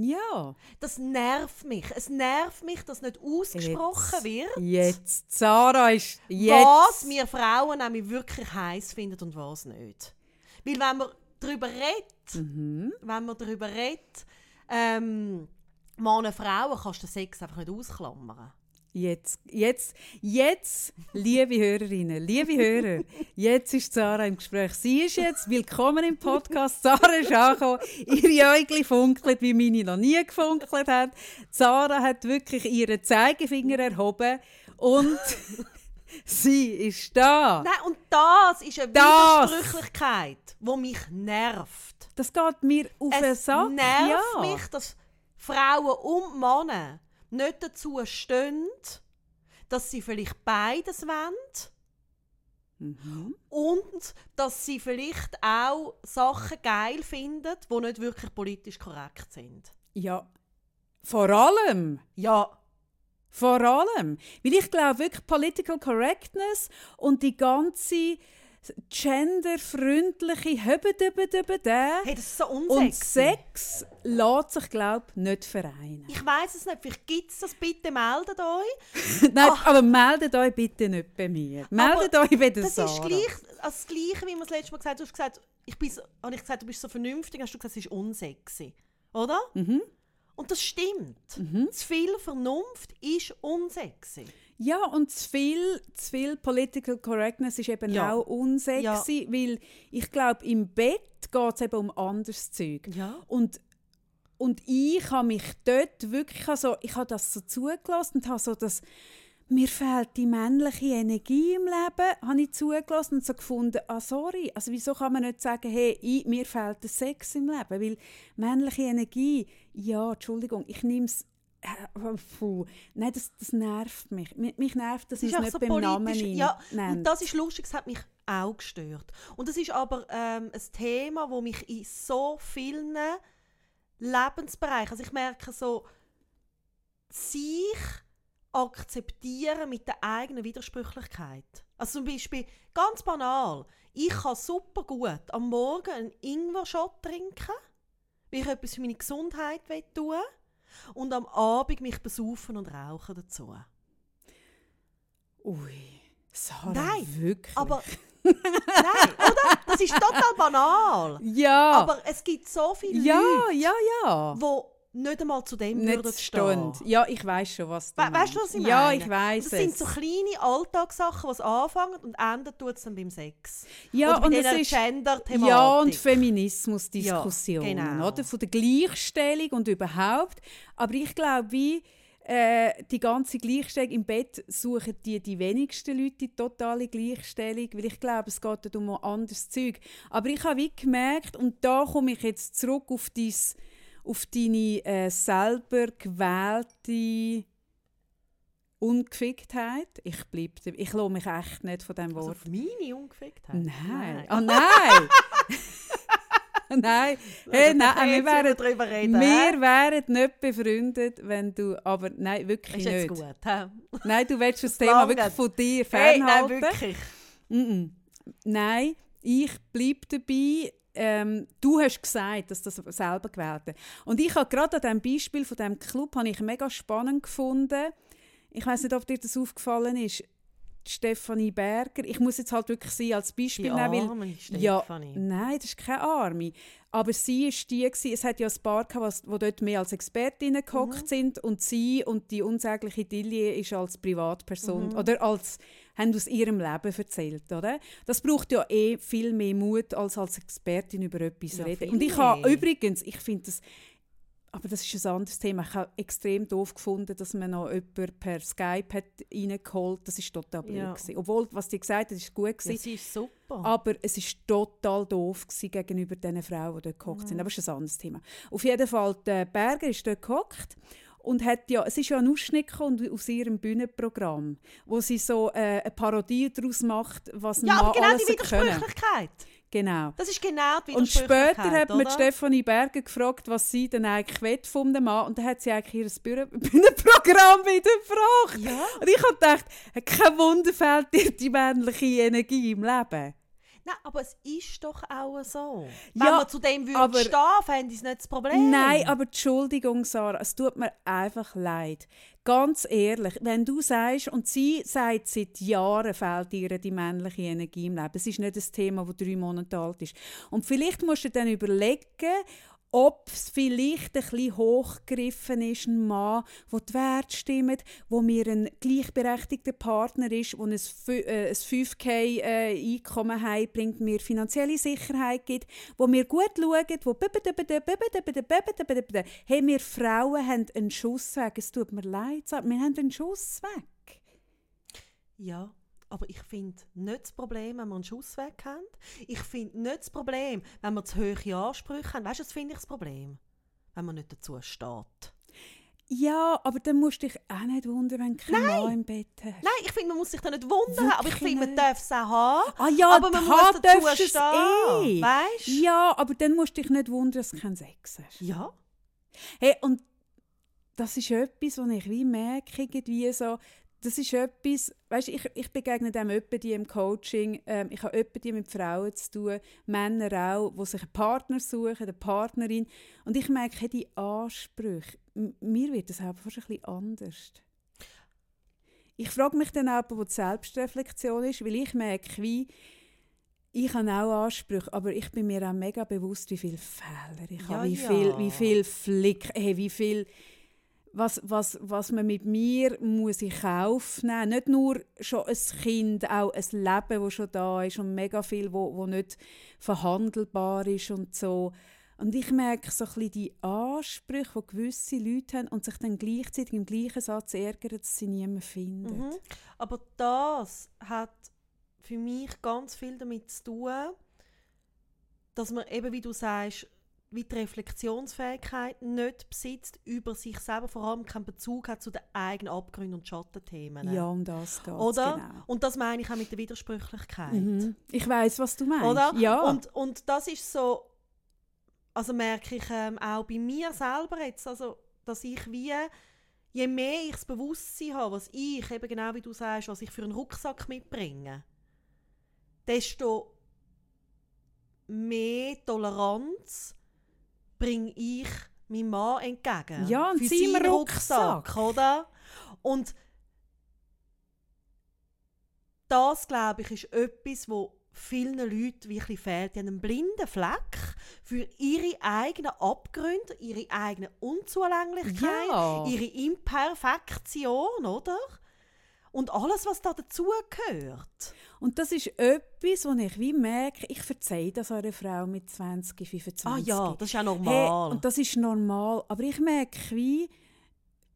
Ja. Das nervt mich. Es nervt mich, dass nicht ausgesprochen Jetzt. wird, Jetzt. Sarah ist jetzt. was wir Frauen nämlich wirklich heiß finden und was nicht. Weil wenn man darüber redet, Mhm. wenn man darüber redet, ähm, Männer, Frauen, kannst du den Sex einfach nicht ausklammern. Jetzt, jetzt, jetzt, liebe Hörerinnen, liebe Hörer, jetzt ist Sarah im Gespräch. Sie ist jetzt willkommen im Podcast. Sarah ist angekommen. Ihre Äugel funkelt, wie meine noch nie gefunkelt hat. Sarah hat wirklich ihren Zeigefinger erhoben und sie ist da. Nein, und das ist eine Das. Widersprüchlichkeit, die mich nervt. Das geht mir auf den Es Sack. nervt ja. mich, dass Frauen und Männer nicht dazu stehen, dass sie vielleicht beides wollen Mhm. und dass sie vielleicht auch Sachen geil finden, die nicht wirklich politisch korrekt sind. Ja, vor allem. Ja, Vor allem. Weil ich glaube wirklich Political Correctness und die ganze genderfreundliche Höbedöbedöbede hey, das ist so und unsexy. Sex lässt sich glaube ich nicht vereinen. Ich weiß es nicht, vielleicht gibt es das, bitte meldet euch. Nein, aber meldet euch bitte nicht bei mir. Meldet euch bei der Das Sarah. ist gleich, also das Gleiche, wie wir das letzte Mal gesagt haben. Du hast gesagt, ich bin, habe ich gesagt, du bist so vernünftig, hast du gesagt, es ist unsexy. Oder? Mhm. Und das stimmt. Zu viel Vernunft ist unsexy. Ja, und zu viel, zu viel Political Correctness ist eben Ja. auch unsexy, weil ich glaube, im Bett geht es eben um anderes Zeug. Ja. Und, und ich habe mich dort wirklich, also, ich habe das so zugelassen und habe so das, mir fehlt die männliche Energie im Leben, habe ich zugelassen und so gefunden, ah sorry, also wieso kann man nicht sagen, hey, ich, mir fehlt der Sex im Leben, weil männliche Energie, ja, Entschuldigung, ich nehme es Puh. Nein, das, das nervt mich. Mich, nervt, dass Es ich ist es nicht so beim Namen politisch. nennen- Ja, nennt. und das ist lustig, es hat mich auch gestört. Und das ist aber ähm, ein Thema, das mich in so vielen Lebensbereichen, also ich merke so, sich akzeptieren mit der eigenen Widersprüchlichkeit. Also zum Beispiel, ganz banal, ich kann super gut am Morgen einen Ingwer-Shot trinken, weil ich etwas für meine Gesundheit will tun und am Abend mich besaufen und rauchen dazu. Ui, Sarah, Nein, wirklich? Aber nein, oder? Das ist total banal. ja, Aber es gibt so viele ja, Leute, ja, ja. die nicht einmal zu dem Nicht würden stehen. Ja, ich weiß schon, was du We weißt du, was ich meine? Ja, ich weiß Das sind so kleine Alltagssachen, die anfangen und enden tut es dann beim Sex. ja, und dieser es ist Gender-Thematik. ja und Feminismusdiskussionen, Ja, genau. oder von der Gleichstellung und überhaupt. Aber ich glaube, wie äh, die ganze Gleichstellung im Bett suchen die die wenigsten Leute die totale Gleichstellung, weil ich glaube, es geht um ein anderes Zeug. Aber ich habe wie gemerkt und da komme ich jetzt zurück auf dies auf deine äh, selber gewählte Ungeficktheit. Ich dabei. ich lasse mich echt nicht von dem Also Wort auf meine Ungeficktheit? Nein. Ah, nein! nein. Hey, Also, nein, wir wären, reden. wir wären nicht befreundet, wenn du. Aber nein, wirklich ist nicht. jetzt gut. hä? Nein, du willst das Thema wirklich von dir Hey, nein, fernhalten. wirklich. Mm-mm. Nein, ich bleibe dabei. Ähm, du hast gesagt, dass das selber gewählt hat. Und ich habe gerade an diesem Beispiel von diesem Club habe ich mega spannend gefunden. Ich weiß nicht, ob dir das aufgefallen ist. Stefanie Berger, ich muss jetzt halt wirklich sie als Beispiel Die nehmen, arme weil, ja, Stefanie. nein, das ist keine Arme. Aber sie ist die, gewesen, es hat ja ein paar gehabt, die dort mehr als Expertinnen gehockt Mhm. sind und sie und die unsägliche Dilie ist als Privatperson Mhm. oder als haben aus ihrem Leben erzählt, oder? Das braucht ja eh viel mehr Mut, als als Expertin über etwas Ja, reden. Und ich habe übrigens, ich finde das aber das ist ein anderes Thema. Ich habe extrem doof gefunden, dass man noch jemanden per Skype hat reingeholt. Das ist total blöd. Ja. gewesen. Obwohl, was die gesagt hat, ist gut Ja, gewesen. sie ist super. Aber es ist total doof gewesen gegenüber den Frauen, die dort gehockt Mhm. sind. Aber das ist ein anderes Thema. Auf jeden Fall, der Berger ist dort gehockt und hat ja, es ist ja ein Ausschnitt aus ihrem Bühnenprogramm, wo sie so äh, eine Parodie daraus macht, was ja, aber genau alles die können. Widersprüchlichkeit. Genau. Das ist genau die Und später hat man Stefanie Berger gefragt, was sie denn eigentlich will von dem Mann. Und dann hat sie eigentlich ihr Bühne- Bühnenprogramm wieder gefragt. Ja. Und ich habe gedacht, kein Wunder fehlt dir die männliche Energie im Leben. Nein, aber es ist doch auch so. Ja, Wenn man zu dem würde aber- stehen, fände ich es nicht das Problem. Nein, aber Entschuldigung, Sarah, es tut mir einfach leid. Ganz ehrlich, wenn du sagst, und sie sagt, seit Jahren fehlt ihr die männliche Energie im Leben. Es ist nicht ein Thema, das drei Monate alt ist. Und vielleicht musst du dann überlegen, ob es vielleicht ein bisschen hochgegriffen ist, ein Mann, der die Werte stimmt, wo mir ein gleichberechtigter Partner ist, der ein, fü- äh, ein 5K-Einkommen heimbringt, mir finanzielle Sicherheit gibt, wo mir gut schaut, wo hey, wir Frauen haben einen Schuss weg. Es tut mir leid, wir haben einen Schuss weg. Ja, aber ich finde nicht das Problem, wenn wir einen Schuss weg haben. Ich finde nicht das Problem, wenn wir zu hohe Ansprüche haben. Weißt du, das finde ich das Problem. Wenn man nicht dazu steht. Ja, aber dann musst du dich auch nicht wundern, wenn Nein. Mann im Bett hast. Nein, ich finde, man muss sich da nicht wundern, aber ich Wirklich finde, man darf es auch haben. Ah ja, aber man muss dazu stehen. eh. Weißt du? Ja, aber dann musst du dich nicht wundern, dass du keinen Sex hast. Ja. Hey, und das ist etwas, was ich wie merke, irgendwie so, das ist etwas, weißt, ich, ich begegne dem die im Coaching, ähm, ich habe die mit Frauen zu tun, Männer auch, die sich einen Partner suchen, eine Partnerin, und ich merke, die Ansprüche, mir wird das einfach fast ein bisschen anders. Ich frage mich dann auch, wo die Selbstreflexion ist, weil ich merke, wie ich habe auch Ansprüche, aber ich bin mir auch mega bewusst, wie viele Fehler ich Ja, habe, wie ja. viel, wie viel Flick, hey, wie viel, was, was, was man mit mir muss in Kauf nehmen. Nicht nur schon ein Kind, auch ein Leben, das schon da ist und mega viel, wo, wo nicht verhandelbar ist und so. Und ich merke so ein bisschen die Ansprüche, die gewisse Leute haben und sich dann gleichzeitig im gleichen Satz ärgern, dass sie niemanden finden. Mhm. Aber das hat für mich ganz viel damit zu tun, dass man eben, wie du sagst, wie die Reflexionsfähigkeit nicht besitzt über sich selber, vor allem keinen Bezug hat zu den eigenen Abgründen und Schattenthemen. Ja, um das geht Oder? genau. Und das meine ich auch mit der Widersprüchlichkeit. Mhm. Ich weiß, was du meinst. Oder? Ja. Und, und das ist so, also merke ich ähm, auch bei mir selber jetzt, also, dass ich wie, je mehr ich das Bewusstsein habe, was ich, eben genau wie du sagst, was ich für einen Rucksack mitbringe, desto mehr Toleranz bringe ich meinem Mann entgegen. Ja, und für seinen Rucksack. oder? Und das, glaube ich, ist etwas, wo vielen Leuten wirklich fehlt. Die haben einen blinden Fleck für ihre eigenen Abgründe, ihre eigene Unzulänglichkeit, Ja. ihre Imperfektion, oder? Und alles, was da dazugehört. Und das ist etwas, wo ich wie merke, ich verzeihe das einer Frau mit 20, 25. Ah ja, das ist ja Hey, normal. und das ist normal. Aber ich merke wie,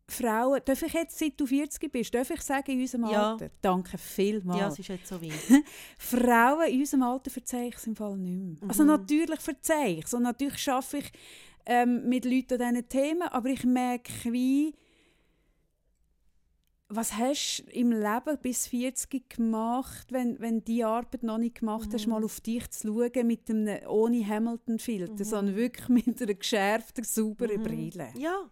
Frauen, darf ich jetzt, seit du 40 bist, darf ich sagen, in unserem Ja. Alter? Danke vielmals. ja, es ist jetzt so weit. Frauen in unserem Alter verzeihe ich es im Fall nicht mehr. Also Mhm. natürlich verzeihe ich es und natürlich schaffe ich ähm, mit Leuten an diesen Themen, aber ich merke wie, was hast du im Leben bis 40 gemacht, wenn, wenn du diese Arbeit noch nicht gemacht hast, Mhm. mal auf dich zu schauen mit einem, ohne Hamilton-Filter, sondern wirklich mit einer geschärften, sauberen Mhm. Brille. Ja.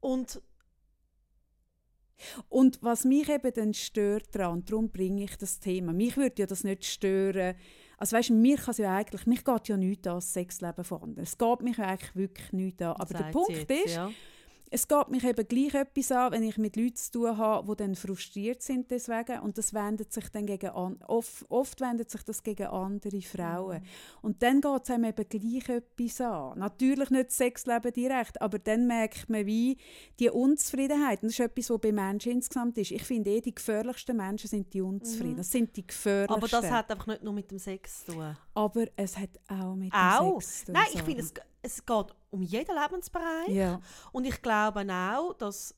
Und Und was mich eben dann stört daran, darum bringe ich das Thema, mich würde ja das nicht stören, Also weißt, mir kann ja eigentlich, mich geht ja nichts an das Sexleben von anderen. Es geht mich eigentlich wirklich nichts an. Aber der Punkt jetzt, ist, ja es geht mich eben gleich etwas an, wenn ich mit Leuten zu tun habe, die dann frustriert sind deswegen und das wendet sich dann gegen an, oft, oft wendet sich das gegen andere Frauen. Mhm. Und dann geht es einem eben gleich etwas an. Natürlich nicht das Sexleben direkt, aber dann merkt man wie die Unzufriedenheit. Und das ist etwas, was bei Menschen insgesamt ist. Ich finde eh, die gefährlichsten Menschen sind die Unzufriedenen. Mhm. Das sind die gefährlichsten. Aber das hat einfach nicht nur mit dem Sex zu tun. Aber es hat auch mit auch? dem Sex zu tun. Nein, ich finde, es, es geht um jeden Lebensbereich. Ja. Und ich glaube auch, dass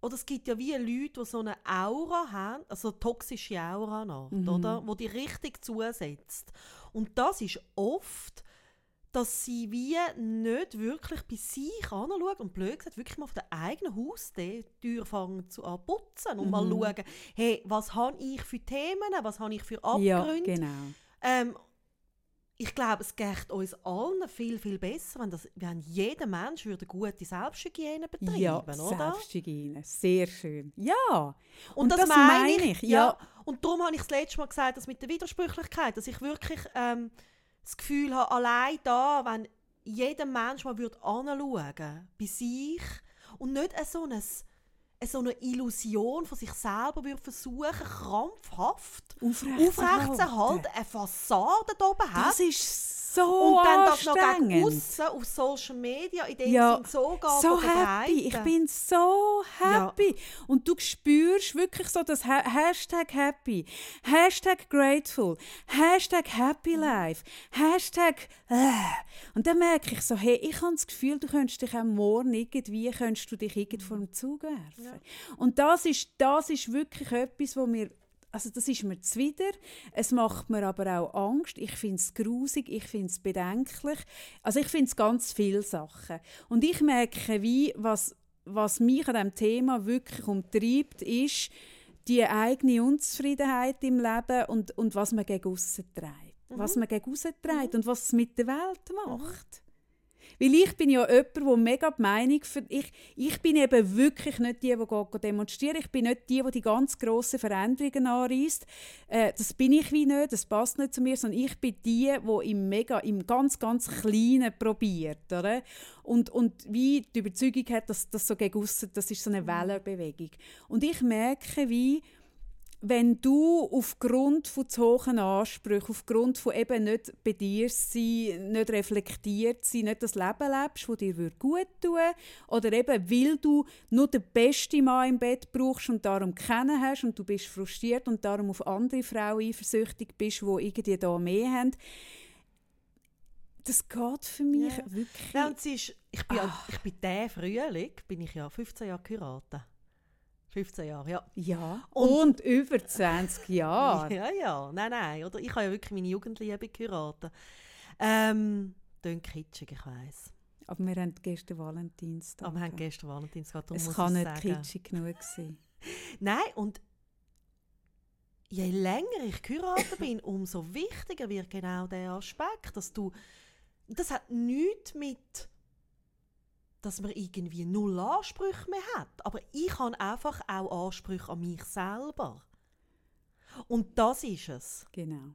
oder es gibt ja wie Leute, die so eine Aura haben, also toxische Aura nach, mhm. oder? Wo die richtig zusetzt. Und das ist oft, dass sie wie nicht wirklich bei sich anschauen und blöd gesagt, wirklich mal auf der eigenen Haustür fangen zu putzen und mhm. mal schauen, hey, was habe ich für Themen, was habe ich für Abgründe. Ja, genau. Ähm, ich glaube, es geht uns allen viel, viel besser, wenn, das, wenn jeder Mensch würde gute Selbsthygiene betreiben ja, oder? Selbsthygiene, sehr schön. Ja, und, und das, das meine ich. ich. Ja. ja. Und darum habe ich das letzte Mal gesagt, dass mit der Widersprüchlichkeit, dass ich wirklich ähm, das Gefühl habe, allein da, wenn jeder Mensch mal würde anschauen, bei sich und nicht so ein so eine Illusion von sich selber würde versuchen, krampfhaft aufrechtzuerhalten, eine Fassade da oben hat. Das ist so Und dann das noch gegen aussen auf Social Media in dem ja, Sinn so So happy, ich bin so happy. Ja. Und du spürst wirklich so das ha Hashtag happy, Hashtag grateful, Hashtag happy life, Hashtag äh. Und dann merke ich so, hey, ich habe das Gefühl, du könntest dich auch morgen irgendwie, könntest du dich irgendwie vor dem Zug werfen. Ja. Und das ist, das ist wirklich etwas, wo mir also das ist mir zuwider. Es macht mir aber auch Angst. Ich finde es grusig, ich finde es bedenklich. Also ich finde es ganz viele Sachen. Und ich merke, wie, was, was mich an diesem Thema wirklich umtreibt, ist die eigene Unzufriedenheit im Leben und, und was man gegen aussen trägt. Mhm. Was man gegen aussen trägt mhm. und was es mit der Welt macht. Weil ich bin ja jemand, der mega die Meinung für ich, ich bin eben wirklich nicht die, die demonstrieren. Ich bin nicht die, die die ganz grossen Veränderungen anreißt. Äh, das bin ich wie nicht, das passt nicht zu mir, sondern ich bin die, die im mega, im ganz, ganz Kleinen probiert, oder? Und, und wie die Überzeugung hat, dass das so gegen aussen, das ist so eine Wellenbewegung. Und ich merke, wie wenn du aufgrund von zu hohen Ansprüchen, aufgrund von eben nicht bei dir sein, nicht reflektiert sein, nicht das Leben lebst, das dir gut tun würde, oder eben weil du nur den besten Mann im Bett brauchst und darum kennen hast und du bist frustriert und darum auf andere Frauen eifersüchtig bist, die irgendwie da mehr haben, das geht für mich ja. wirklich. Ja, ist, ich bin, ich bin der Frühling, bin ich ja 15 Jahre geheiratet. 15 Jahre, ja. Ja, und, und über 20 Jahre. ja, ja, nein, nein. Oder ich habe ja wirklich meine Jugendliebe geheiratet. Ähm, Klingt kitschig, ich weiss. Aber wir haben gestern Valentinstag. Aber wir haben gestern Valentinstag, Es kann nicht sagen. kitschig genug sein. nein, und je länger ich geheiratet bin, umso wichtiger wird genau der Aspekt, dass du... Das hat nichts mit dass man irgendwie null Ansprüche mehr hat. Aber ich habe einfach auch Ansprüche an mich selber. Und das ist es. Genau.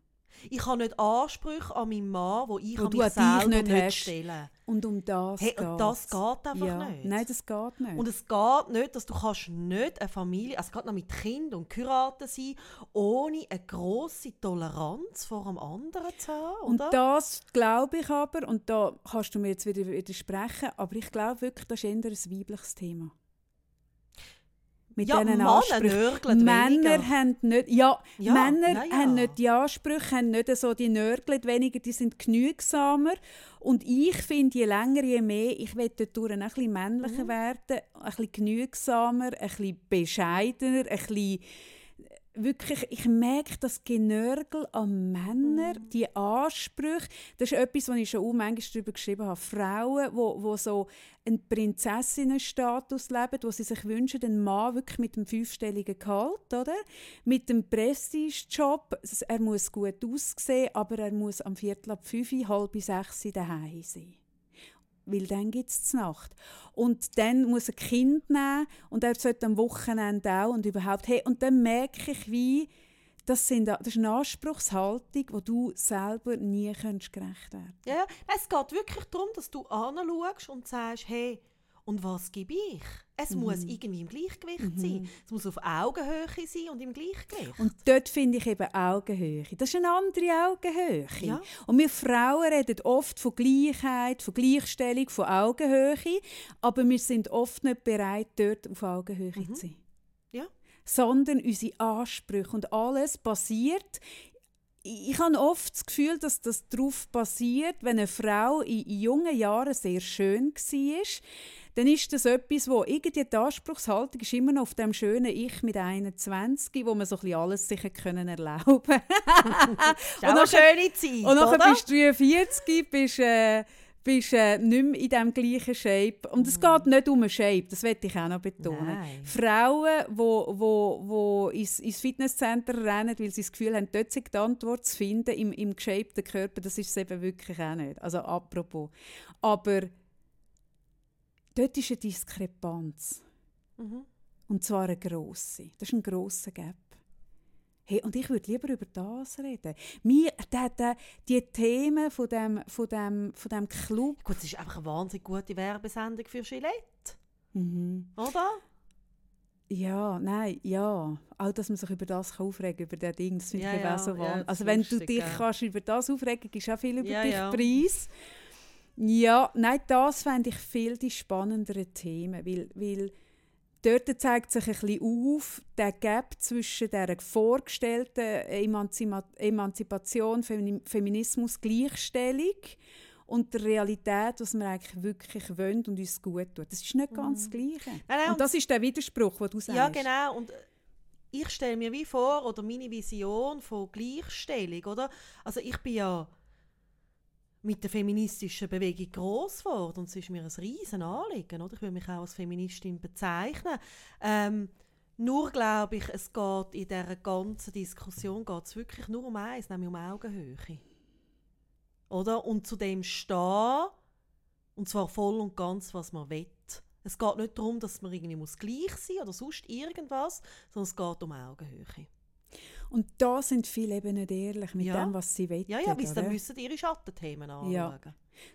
Ich habe nicht Ansprüche an meinen Mann, wo ich wo an mich selber nicht, nicht stelle. Und um das hey, und das geht einfach ja. nicht. Nein, das geht nicht. Und es geht nicht, dass du kannst nicht eine Familie, also gerade noch mit Kind und Kuraten sein, ohne eine grosse Toleranz vor dem anderen zu haben, oder? Und das glaube ich aber, und da kannst du mir jetzt wieder widersprechen, aber ich glaube wirklich, das ist eher ein weibliches Thema mit ja, diesen Ansprüchen. Männer haben nicht, ja, ja Männer ja, haben nicht die Ansprüche, haben nicht so die Nörgel, weniger, die sind genügsamer. Und ich finde, je länger, je mehr, ich will dort ein bisschen männlicher mhm. werden, ein bisschen genügsamer, ein bisschen bescheidener, ein bisschen wirklich, ich merke das Genörgel an Männern, mm. die Ansprüche. Das ist etwas, was ich schon auch manchmal darüber geschrieben habe. Frauen, die wo, wo so einen Prinzessinnenstatus leben, wo sie sich wünschen, einen Mann wirklich mit einem fünfstelligen Gehalt, oder? Mit dem Prestigejob. Er muss gut aussehen, aber er muss am Viertel ab fünf, halb sechs daheim sein weil dann gibt es Nacht. Und dann muss ein Kind nehmen und er sollte am Wochenende auch und überhaupt, hey, und dann merke ich, wie das, sind, das ist eine Anspruchshaltung, wo du selber nie gerecht werden kannst. Ja. Es geht wirklich darum, dass du anschaust und sagst, hey, und was gebe ich? Es mhm. muss irgendwie im Gleichgewicht mhm. sein. Es muss auf Augenhöhe sein und im Gleichgewicht. Und dort finde ich eben Augenhöhe. Das ist eine andere Augenhöhe. Ja. Und wir Frauen reden oft von Gleichheit, von Gleichstellung, von Augenhöhe, aber wir sind oft nicht bereit, dort auf Augenhöhe mhm. zu sein. Ja. Sondern unsere Ansprüche und alles basiert ich habe oft das Gefühl, dass das darauf basiert, wenn eine Frau in jungen Jahren sehr schön war, dann ist das etwas, wo irgendwie die Anspruchshaltung ist immer noch auf dem schönen Ich mit 21, wo man so ein bisschen alles sich können erlauben Das ist eine schöne Zeit, Und dann bist du 43, bist... Äh, bist äh, nicht mehr in diesem gleichen Shape. Und es mm. geht nicht um eine Shape, das möchte ich auch noch betonen. Nein. Frauen, die wo, wo, wo ins, ins Fitnesscenter rennen, weil sie das Gefühl haben, dort die Antwort zu finden im, im geshapten Körper, das ist es eben wirklich auch nicht. Also apropos. Aber dort ist eine Diskrepanz. Mhm. Und zwar eine grosse. Das ist ein grosser Gap. Hey, und ich würde lieber über das reden. Mir, die, die, die Themen von dem, von, dem, von dem Club... Gut, es ist einfach eine wahnsinnig gute Werbesendung für Gillette. Mhm. Oder? Ja, nein, ja. Auch, dass man sich über das kann aufregen kann, über das Ding, das finde ja, ich ja, so ja, Also wenn du dich kannst über das aufregen kannst, ist auch viel über ja, dich ja. Preis. Ja, nein, das fände ich viel die spannenderen Themen, weil, weil dort zeigt sich ein bisschen auf, der Gap zwischen der vorgestellten Emanzipa Emanzipation, Feminismus, Gleichstellung und der Realität, was wir eigentlich wirklich wollen und uns gut tut. Das ist nicht ganz mhm. das Gleiche. Nein, nein, und das ist der Widerspruch, den du sagst. Ja, genau. Und ich stelle mir wie vor, oder meine Vision von Gleichstellung, oder? Also ich bin ja mit der feministischen Bewegung groß geworden und es ist mir ein riesen Anliegen. Oder? Ich würde mich auch als Feministin bezeichnen. Ähm, nur glaube ich, es geht in dieser ganzen Diskussion geht's wirklich nur um eins, nämlich um Augenhöhe. Oder? Und zu dem stehen, und zwar voll und ganz, was man will. Es geht nicht darum, dass man irgendwie muss gleich sein oder sonst irgendwas, sondern es geht um Augenhöhe. Und da sind viele eben nicht ehrlich mit ja. dem, was sie wollen. Ja, ja, weil sie müssen ihre Schattenthemen anschauen. Ja.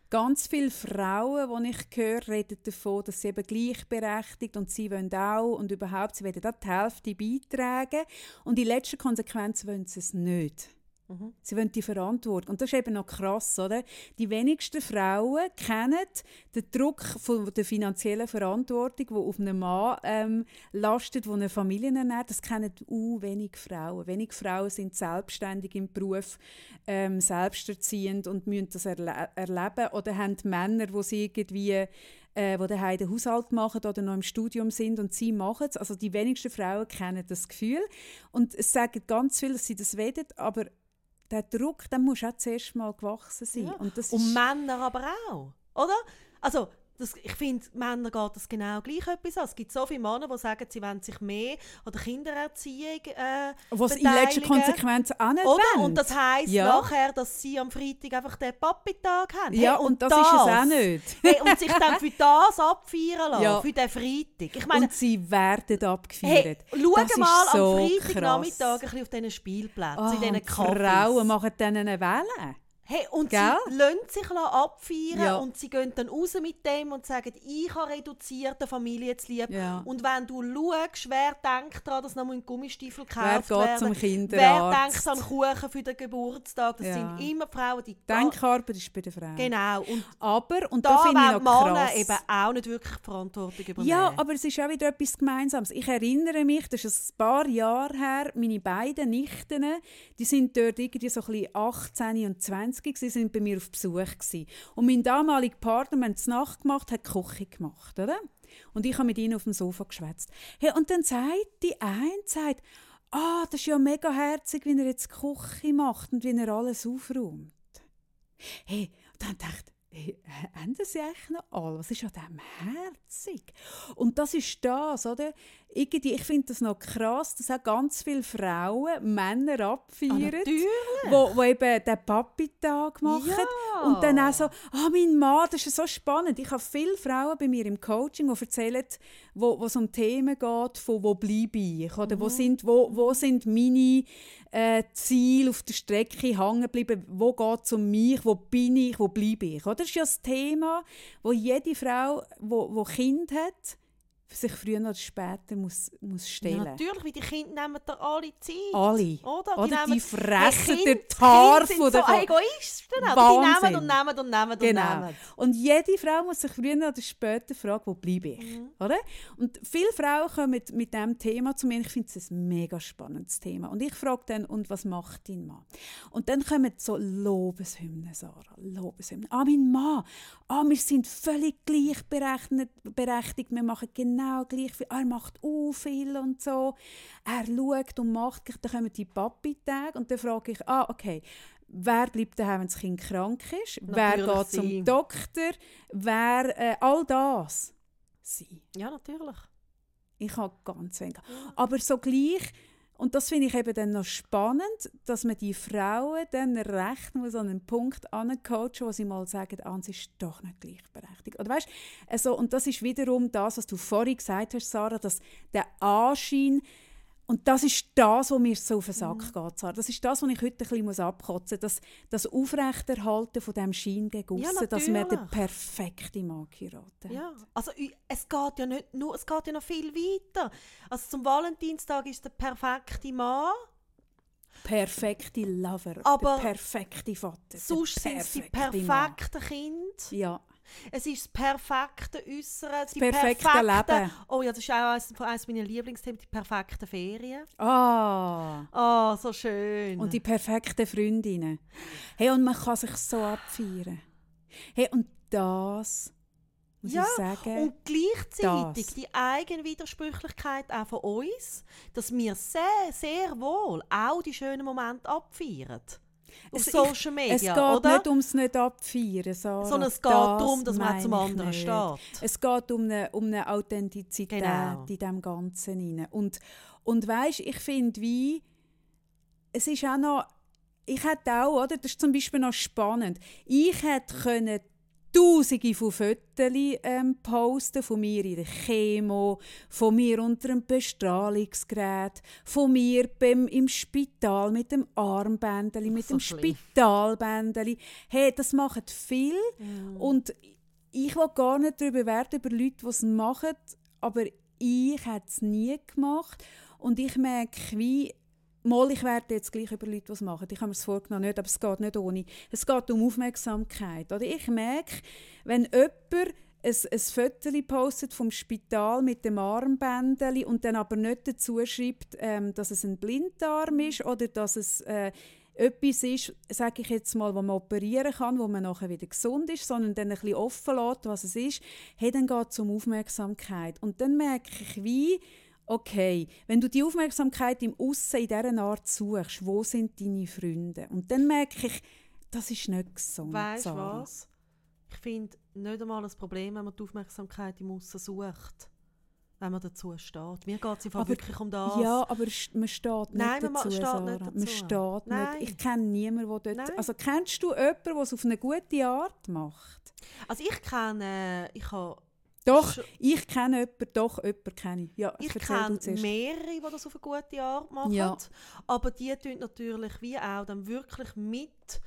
Ganz viele Frauen, die ich höre, reden davon, dass sie eben gleichberechtigt und sie wollen auch und überhaupt, sie wollen auch die Hälfte beitragen und in letzter Konsequenz wollen sie es nicht. Mhm. Sie wollen die Verantwortung. Und das ist eben noch krass, oder? Die wenigsten Frauen kennen den Druck von der finanziellen Verantwortung, die auf einem Mann ähm, lastet, der eine Familie ernährt. Das kennen uh, wenig Frauen. Wenig Frauen sind selbstständig im Beruf, ähm, selbsterziehend und müssen das erle erleben. Oder haben Männer, die sie irgendwie äh, die daheim den Haushalt machen oder noch im Studium sind und sie machen es. Also die wenigsten Frauen kennen das Gefühl und es sagen ganz viele, dass sie das wollen, aber der Druck, der muss auch zuerst mal gewachsen sein. Ja. Und, das und Männer aber auch, oder? Also das, ich finde, Männer geht das genau gleich etwas an. Es gibt so viele Männer, die sagen, sie wollen sich mehr an der Kindererziehung äh, Was in letzter Konsequenz auch nicht Oder? Wollen. Und das heisst ja. nachher, dass sie am Freitag einfach den Papi-Tag haben. Ja, hey, und, und das, das, ist es auch nicht. Hey, und sich dann für das abfeiern lassen, ja. für den Freitag. Ich meine, und sie werden abgefeiert. Hey, schau mal so am Freitagnachmittag ein bisschen auf diesen Spielplätzen, oh, in diesen Cafés. Frauen machen dann eine Welle. Hey, und Gell? sie lassen sich abfeiern ja. und sie gehen dann raus mit dem und sagen, ich habe reduzierte Familie zu lieb. Ja. Und wenn du schaust, wer denkt daran, dass noch ein Gummistiefel gekauft wer geht zum Kinderarzt? Wer denkt an Kuchen für den Geburtstag? Das ja. sind immer Frauen, die... Denkarbeit ist bei den Frauen. Genau. Und aber, und da, da finde ich noch Männer krass. eben auch nicht wirklich Verantwortung übernehmen. Ja, aber es ist auch wieder etwas Gemeinsames. Ich erinnere mich, das ist ein paar Jahre her, meine beiden Nichten, die sind dort irgendwie so ein bisschen 18 und 20 sie sind bei mir auf Besuch gewesen. Und mein damaliger Partner, wir haben gemacht, hat Küche gemacht, oder? Und ich habe mit ihnen auf dem Sofa geschwätzt. Hey, und dann sagt die eine, sagt, ah, das ist ja mega herzig, wie er jetzt die Küche macht und wie er alles aufräumt. Hey, und dann dachte hey, haben sie eigentlich noch alle? Was ist an dem herzig? Und das ist das, oder? Irgendwie, ich finde das noch krass, dass auch ganz viele Frauen Männer abfeiern, Ah, wo, wo eben den Papi-Tag machen. Ja. Und dann auch so, ah, mein Mann, das ist so spannend. Ich habe viele Frauen bei mir im Coaching, die erzählen, wo, wo es um Themen geht, von wo bleibe ich, oder Mhm. wo, sind, wo, wo sind meine äh, Ziele auf der Strecke hängen geblieben, wo geht es um mich, wo bin ich, wo bleibe ich. Oder? Das ist ja das Thema, wo jede Frau, wo, wo Kind hat, sich früher oder später muss, muss Ja, stellen. natürlich, weil die Kinder nehmen da alle Zeit. Alle. Oder? Oder die fressen Kind- den Tar Kinder von sind der so Egoisten. Die nehmen und nehmen und nehmen und Genau. nehmen. Und jede Frau muss sich früher oder später fragen, wo bleibe ich? Mhm. Oder? Und viele Frauen kommen mit, mit diesem Thema zu mir. Ich finde es ein mega spannendes Thema. Und ich frage dann, und was macht dein Mann? Und dann kommen so Lobeshymnen, Sarah. Lobeshymnen. Ah, mein Mann. Ah, wir sind völlig gleichberechtigt. berechtigt. Wir machen genau gleich viel. Er macht auch viel und so. Er schaut und macht. Dann kommen die Papi-Tage und dann frage ich, ah, okay, wer bleibt daheim, wenn das Kind krank ist? wer Natürlich geht zum sie. Doktor? Wer, äh, all das. Sie. Ja, natürlich. Ich habe ganz wenig. Aber so gleich, und das finde ich eben dann noch spannend, dass man die Frauen dann recht muss an einen Punkt ancoachen, wo sie mal sagen, ah, sie ist doch nicht gleichberechtigt. Oder weißt, also, und das ist wiederum das, was du vorhin gesagt hast, Sarah, dass der Anschein, und das ist das, was mir so auf den Sack geht, Sarah. Das ist das, was ich heute ein bisschen abkotzen muss. Das, das Aufrechterhalten von diesem Schein gegen Ja, dass man den perfekten Mann geheiratet hat. Ja, also es geht ja nicht nur, es geht ja noch viel weiter. Also zum Valentinstag ist der perfekte Mann, perfekte Lover, Aber der perfekte Vater. sonst sind es die perfekte Kinder. Ja, Es ist das perfekte Äußere, die perfekte perfekten- Leben. Oh ja, das ist auch eines, eines meiner Lieblingsthemen, die perfekten Ferien. ah, Oh, so schön. und die perfekten Freundinnen. Hey, und man kann sich so abfeiern. Hey, und das, muss Ja, ich sagen, Und gleichzeitig das. die Eigenwidersprüchlichkeit auch von uns, dass wir sehr, sehr wohl auch die schönen Momente abfeiern. Auf Es- Social Media, es geht oder? nicht ums nicht abfeiern, Sarah. Sondern es geht Das darum, dass man zum anderen nicht. steht. Es geht um eine, um eine Authentizität Genau. in dem Ganzen rein. Und, und weisst, ich finde, wie es ist auch noch, ich hätte auch, oder, das ist zum Beispiel noch spannend, ich hätte können Tausende von Fotos ähm, posten von mir in der Chemo, von mir unter einem Bestrahlungsgerät, von mir beim, im Spital mit dem Armbändeli, mit So dem schlimm. Spitalbändeli. Hey, das machen viel. Mm. Und ich will gar nicht darüber werden, über Leute, die es machen, aber ich hätte es nie gemacht. Und ich merke, wie, mal, ich werde jetzt gleich über Leute, es machen. Ich habe mir das vorgenommen, nicht, aber es geht nicht ohne. Es geht um Aufmerksamkeit. Oder ich merke, wenn jemand ein, ein Foto postet vom Spital mit dem Armbändeli und dann aber nicht dazu schreibt, ähm, dass es ein Blinddarm ist oder dass es äh, etwas ist, sage ich jetzt mal, wo man operieren kann, wo man nachher wieder gesund ist, sondern dann ein bisschen offen lässt, was es ist, hey, dann geht es um Aufmerksamkeit. Und dann merke ich, wie, okay, wenn du die Aufmerksamkeit im Aussen in dieser Art suchst, wo sind deine Freunde? Und dann merke ich, das ist nicht gesund. Weißt du was? Ich finde nicht einmal ein Problem, wenn man die Aufmerksamkeit im Aussen sucht. Wenn man dazu steht. Mir geht es einfach wirklich um das. Ja, aber man steht nicht Nein, man dazu, steht Sarah. nicht Man dazu. steht Nein. nicht. Ich kenne niemanden, der dort... Nein. Also kennst du jemanden, der es auf eine gute Art macht? Also ich kenne, ich habe Doch, ich kenne jemanden, doch, jemanden kenne ich. Ja, Ich kenne mehrere, die das auf eine gute Art machen. Ja. Aber die tun natürlich wie auch dann wirklich mit,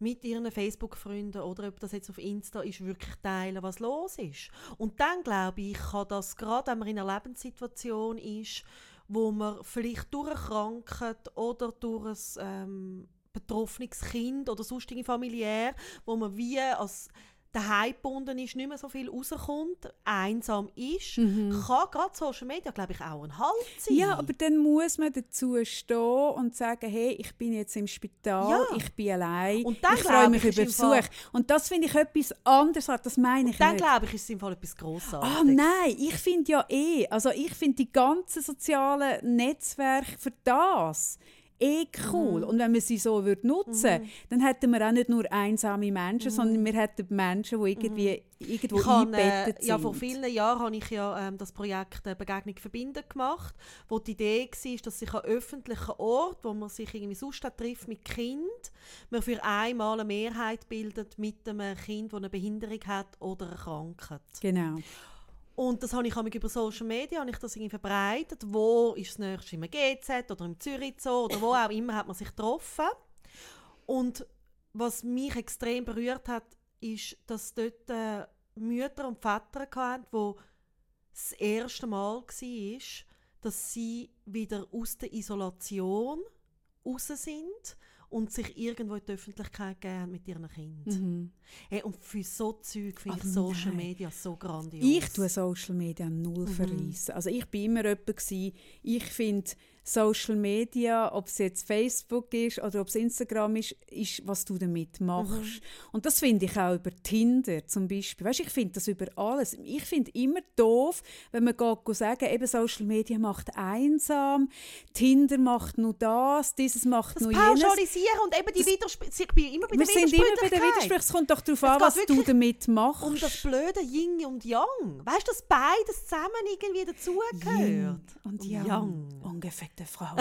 mit ihren Facebook-Freunden oder ob das jetzt auf Insta ist, wirklich teilen, was los ist. Und dann glaube ich, kann das gerade, wenn man in einer Lebenssituation ist, wo man vielleicht durch eine Krankheit oder durch ein ähm, betroffenes Kind oder sonstige familiär, wo man wie als daheim gebunden ist, nicht mehr so viel rauskommt, einsam ist, kann gerade Social Media, glaube ich, auch ein Halt sein. Mhm. Ja, aber dann muss man dazu stehen und sagen, hey, ich bin jetzt im Spital, Ja. ich bin allein, Und dann ich freue mich ich, über Besuch. Und das finde ich etwas anderes, das meine ich dann nicht. glaube ich, ist es im Fall etwas Grossartiges. Ah nein, ich finde ja eh, also ich finde die ganzen sozialen Netzwerke für das eh cool. Mhm. Und wenn wir sie so würd nutzen Mhm. dann hätten wir auch nicht nur einsame Menschen, sondern wir hätten Menschen, die irgendwie irgendwo Mhm. Ich habe, eingebettet äh, sind. ja, vor vielen Jahren habe ich ja ähm, das Projekt äh, Begegnung verbinden gemacht, wo die Idee war, dass sich an öffentlichen Ort, wo man sich irgendwie sonst trifft mit Kind, man für einmal eine Mehrheit bildet mit einem Kind, das eine Behinderung hat oder eine Krankheit. Genau. Und das habe ich über Social Media habe ich das irgendwie verbreitet. Wo ist das nächste im GZ oder im Zürich Zoo oder wo auch immer hat man sich getroffen. Und was mich extrem berührt hat, ist, dass dort äh, Mütter und Väter hatten, wo das erste Mal war, dass sie wieder aus der Isolation raus sind und sich irgendwo in die Öffentlichkeit geben mit ihren Kindern. Mhm. Hey, und für so Zeug finde ich Social nein. Media so grandios. Ich tue Social Media null Mhm. verreissen. Also ich bin immer jemand gewesen, ich finde Social Media, ob es jetzt Facebook ist oder ob es Instagram ist, ist, was du damit machst. Mhm. Und das finde ich auch über Tinder zum Beispiel. Weißt, ich finde das über alles. Ich finde immer doof, wenn man geht, sagen, eben Social Media macht einsam, Tinder macht nur das, dieses macht das nur jenes. Pauschalisieren und eben die Widersprüche. Ich bin immer bei Wir sind immer bei der Widersprüchlichkeit. Widersprüche. Es kommt doch darauf an, was du damit machst. Um das blöde Yin und Yang. Weißt du, dass beides zusammen irgendwie dazugehört? Yin und Yang. Yang. Ungefickte Frau.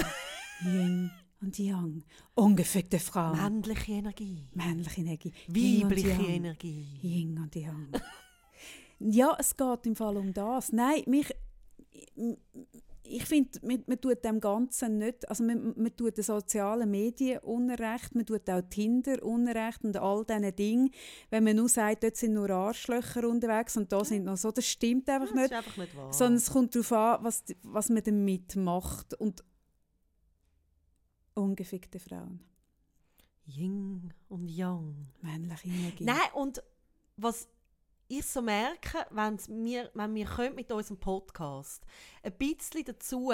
Yin und Yang. Ungefickte Frau. Männliche Energie. Männliche Energie. Weibliche. Energie. Yin und Yang. ja, es geht im Fall um das. Nein, mich, ich finde, man, man tut dem Ganzen nicht, also man, man tut den sozialen Medien Unrecht, man tut auch Tinder Unrecht und all diesen Dingen. Wenn man nur sagt, dort sind nur Arschlöcher unterwegs und da sind noch so, das stimmt einfach Das nicht. einfach nicht wahr. Sondern es kommt darauf an, was, was man damit macht. Und ungefickte Frauen, Yin und Yang. männliche Energie. Nein, und was ich so merke, wenn's wir, wenn wir können mit unserem Podcast ein bisschen dazu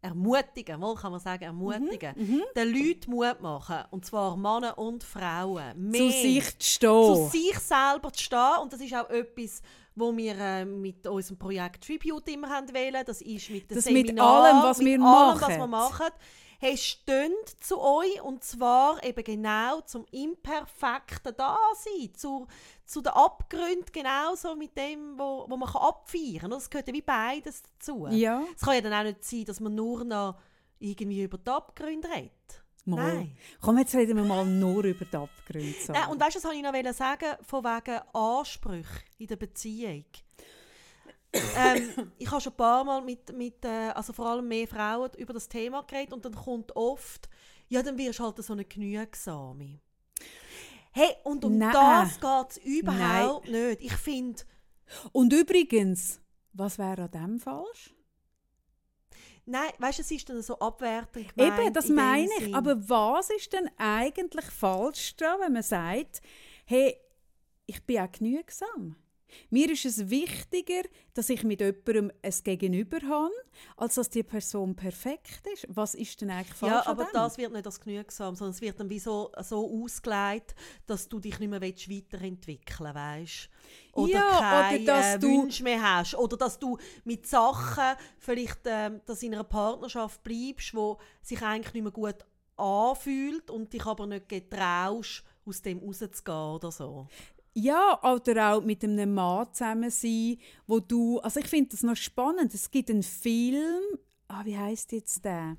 ermutigen, mal kann man sagen, ermutigen, Mhm. den Leuten Mut machen, und zwar Männer und Frauen, Zu mehr sich zu zu stehen. sich selber zu stehen. Und das ist auch etwas, wo wir äh, mit unserem Projekt Tribute immer haben wählen. Das ist mit den Das mit Seminaren, allem, was mit wir allem, machen. was wir machen. Hey, steht zu euch und zwar eben genau zum imperfekten Dasein, zu, zu den Abgründen genauso mit dem, wo, wo man kann abfeiern kann. Das gehört ja wie beides dazu. Ja, Es kann ja dann auch nicht sein, dass man nur noch irgendwie über die Abgründe redet. mal. Nein. Komm, jetzt reden wir mal nur über die Abgründe. Nein, und weißt du, was wollte ich noch wollte sagen? Von wegen Ansprüche in der Beziehung. ähm, ich habe schon ein paar Mal mit, mit äh, also vor allem mehr Frauen über das Thema geredet und dann kommt oft, ja, dann wirst du halt so eine Genügsame. Hey, und um Nein. das geht es überhaupt nicht. Ich finde, Und übrigens, was wäre an dem falsch? nein, weißt du, es ist dann so abwertend gemeint. Eben, das meine ich. Sinn. Aber was ist denn eigentlich falsch daran, wenn man sagt, hey, ich bin auch genügsam? Mir ist es wichtiger, dass ich mit jemandem ein Gegenüber habe, als dass die Person perfekt ist. Was ist denn eigentlich falsch Ja, aber dem? das wird nicht als genügsam, sondern es wird dann wie so, so ausgelegt, dass du dich nicht mehr weiterentwickeln willst. Oder Ja, oder keine dass äh, du- Wünsche mehr hast. Oder dass du mit Sachen vielleicht ähm, dass in einer Partnerschaft bleibst, wo sich eigentlich nicht mehr gut anfühlt und dich aber nicht getraust, aus dem rauszugehen oder so. Ja, oder auch mit einem Mann zusammen sein, wo du, also ich finde das noch spannend. Es gibt einen Film, ah, wie heißt jetzt der?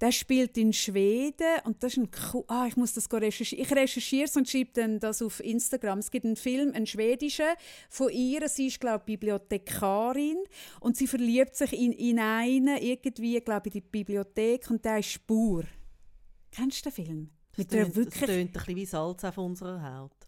Der spielt in Schweden und das ist ein cool, ah, ich muss das recherchieren. Ich recherchiere es und schreibe dann das auf Instagram. Es gibt einen Film, einen schwedischen, von ihr. Sie ist, glaube ich, Bibliothekarin und sie verliebt sich in, in einen, irgendwie, glaube ich, in die Bibliothek und der ist Spur. Kennst du den Film? Mit der tönt- das wirklich, tönt ein bisschen wie Salz auf unserer Haut.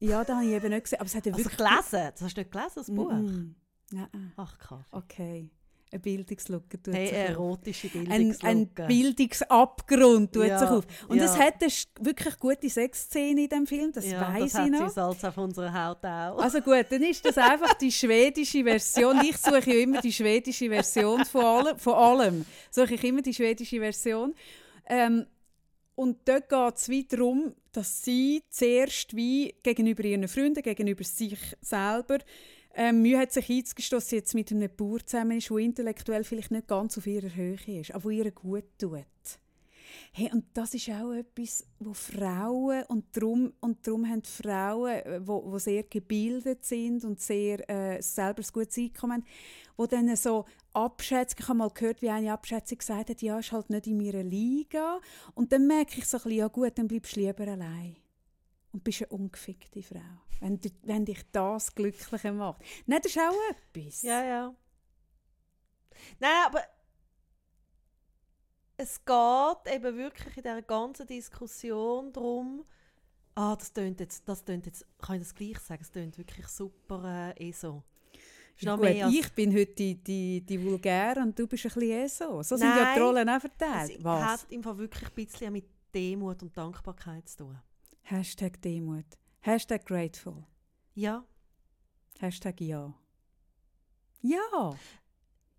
Ja, da habe ich eben nicht gesehen, aber es hat ja Also wirklich gelesen? Das hast du nicht gelesen, das Buch? Mm, Nein, Ach, Kaffee. okay. Eine Bildungslücke tut Hey, sich auf. erotische Ein, Bildungslücke. ein Bildungsabgrund tut Ja, sich auf. Und ja. es hat eine wirklich gute Sexszene in dem Film, das ja, weiß das hat ich sie noch. Salz auf unserer Haut auch. Also gut, dann ist das einfach die schwedische Version. Ich suche ja immer die schwedische Version von allem. Von allem suche ich immer die schwedische Version. Ähm, und dort geht es darum, dass sie zuerst wie gegenüber ihren Freunden, gegenüber sich selber ähm, Mühe hat sich einzugestehen, dass sie jetzt mit einem Bauer zusammen ist, der intellektuell vielleicht nicht ganz auf ihrer Höhe ist, aber ihr gut tut. Hey, und das ist auch etwas, wo Frauen, und darum, und darum haben Frauen, äh, wo, wo sehr gebildet sind und sehr äh, selber ein gutes Einkommen haben, wo dann so abschätzen, ich habe mal gehört, wie eine Abschätzung gesagt hat, ja, ist halt nicht in meiner Liga. Und dann merke ich so ein bisschen, ja gut, dann bleibst du lieber allein. Und bist eine ungefickte Frau, wenn, wenn dich das glücklicher macht. Nein, das ist auch etwas. Ja, ja. Nein, aber es geht eben wirklich in dieser ganzen Diskussion darum, ah, das tönt jetzt, das tönt jetzt, kann ich das gleich sagen, es tönt wirklich super äh, ESO. Ja, gut, ich bin heute die, die, die Vulgär und du bist ein bisschen eh so. So sind ja die Rollen auch verteilt. Es Was? hat im Fall wirklich ein bisschen mit Demut und Dankbarkeit zu tun. Hashtag Demut. Hashtag grateful. Ja. Hashtag ja. Ja.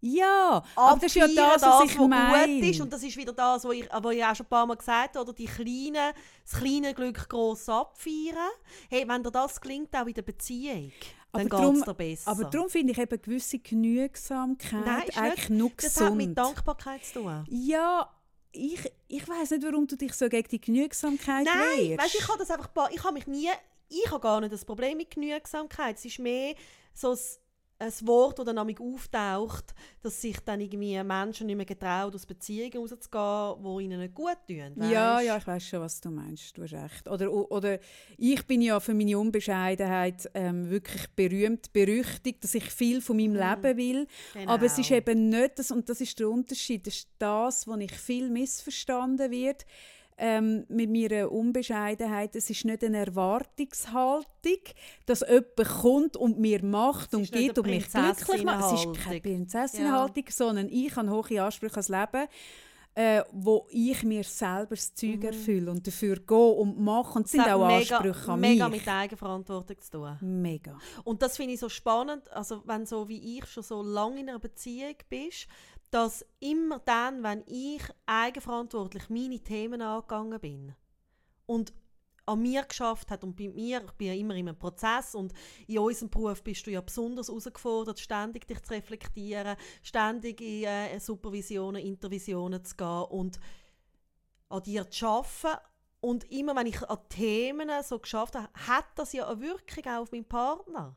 Ja, aber das ist ja das, was ich meine. gut ist. Und das ist wieder das, was ich, was ich auch schon ein paar Mal gesagt habe, oder die kleinen, das kleine Glück gross abfeiern. Hey, wenn dir das gelingt, auch in der Beziehung, dann geht es dir besser. Aber darum finde ich eben gewisse Genügsamkeit Nein, eigentlich nur gesund. Das hat mit Dankbarkeit zu tun. Ja, ich, ich weiß nicht, warum du dich so gegen die Genügsamkeit Nein, wehrst. weißt, ich habe das einfach, ich habe mich nie, ich habe gar nicht das Problem mit Genügsamkeit. Es ist mehr so ein ein Wort, das dann auftaucht, dass sich dann irgendwie Menschen nicht mehr getrauen, aus Beziehungen rauszugehen, die ihnen nicht gut tun. Weißt? Ja, ja, ich weiß schon, was du meinst. Du hast recht. Oder, oder ich bin ja für meine Unbescheidenheit ähm, wirklich berühmt, berüchtigt, dass ich viel von meinem mhm. Leben will. Genau. Aber es ist eben nicht das, und das ist der Unterschied, das ist das, wo ich viel missverstanden wird ähm, mit meiner Unbescheidenheit, es ist nicht eine Erwartungshaltung, dass jemand kommt und mir macht und gibt und mich glücklich macht. Es ist keine Prinzessinhaltung, ja. sondern ich habe hohe Ansprüche ans Leben äh, wo ich mir selber das Zeug mhm. erfülle und dafür gehe und mache. Und es sind auch mega, Ansprüche an mich. Mega mit Eigenverantwortung zu tun. Mega. Und das finde ich so spannend, also wenn so wie ich schon so lange in einer Beziehung bist, dass immer dann, wenn ich eigenverantwortlich meine Themen angegangen bin und an mir geschafft hat und bei mir, ich bin ja immer in einem Prozess und in unserem Beruf bist du ja besonders herausgefordert, ständig dich zu reflektieren, ständig in äh, Supervisionen, Intervisionen zu gehen und an dir zu arbeiten. Und immer wenn ich an Themen so geschafft habe, hat das ja eine Wirkung auch auf meinen Partner.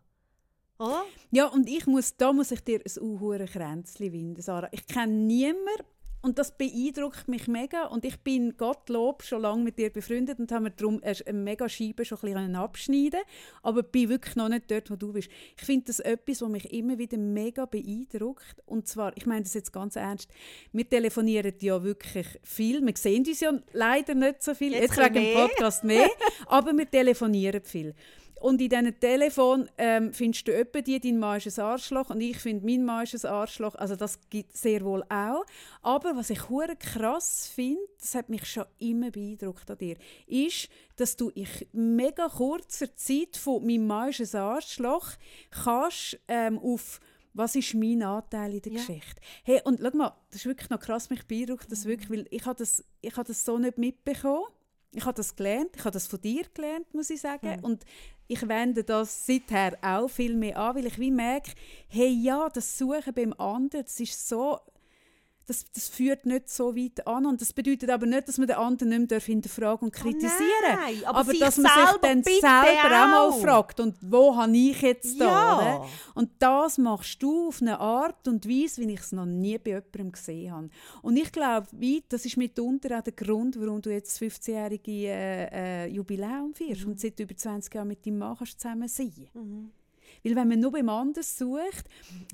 Oder? Ja, und ich muss, da muss ich dir ein unhure Kränzchen winden, Sarah. Ich kenne niemanden, und das beeindruckt mich mega. Und ich bin Gottlob schon lange mit dir befreundet und haben mir darum eine mega Scheibe schon ein bisschen abschneiden Aber bin wirklich noch nicht dort, wo du bist. Ich finde das etwas, was mich immer wieder mega beeindruckt. Und zwar, ich meine das jetzt ganz ernst, wir telefonieren ja wirklich viel. Wir sehen uns ja leider nicht so viel. Jetzt, jetzt wegen dem Podcast mehr. aber wir telefonieren viel. Und in diesen Telefon ähm, findest du etwa die, dein Mann ist ein Arschloch und ich finde, mein Mann ist ein Arschloch. Also das gibt es sehr wohl auch. Aber was ich hure krass finde, das hat mich schon immer beeindruckt an dir, ist, dass du in mega kurzer Zeit von «mein Mann ist ein Arschloch» kannst ähm, auf was ist mein Anteil in der ja. Geschichte? Hey, und schau mal, das ist wirklich noch krass, mich beeindruckt das wirklich, weil ich habe das, ich habe das so nicht mitbekommen. Ich habe das gelernt, ich habe das von dir gelernt, muss ich sagen. Mhm. Und ich wende das seither auch viel mehr an, weil ich wie merke, hey ja, das Suchen beim anderen, das ist so das, das führt nicht so weit an. Und das bedeutet aber nicht, dass man den anderen nicht mehr hinterfragen und kritisieren oh nein, aber, aber dass man sich dann selber auch. mal fragt, und wo habe ich jetzt da? Ja. Und das machst du auf eine Art und Weise, wie ich es noch nie bei jemandem gesehen habe. Und ich glaube, das ist mitunter auch der Grund, warum du jetzt das 15-jährige äh, äh, Jubiläum feierst mhm. und seit über 20 Jahren mit deinem Mann zusammen sein mhm. Weil wenn man nur beim anderen sucht,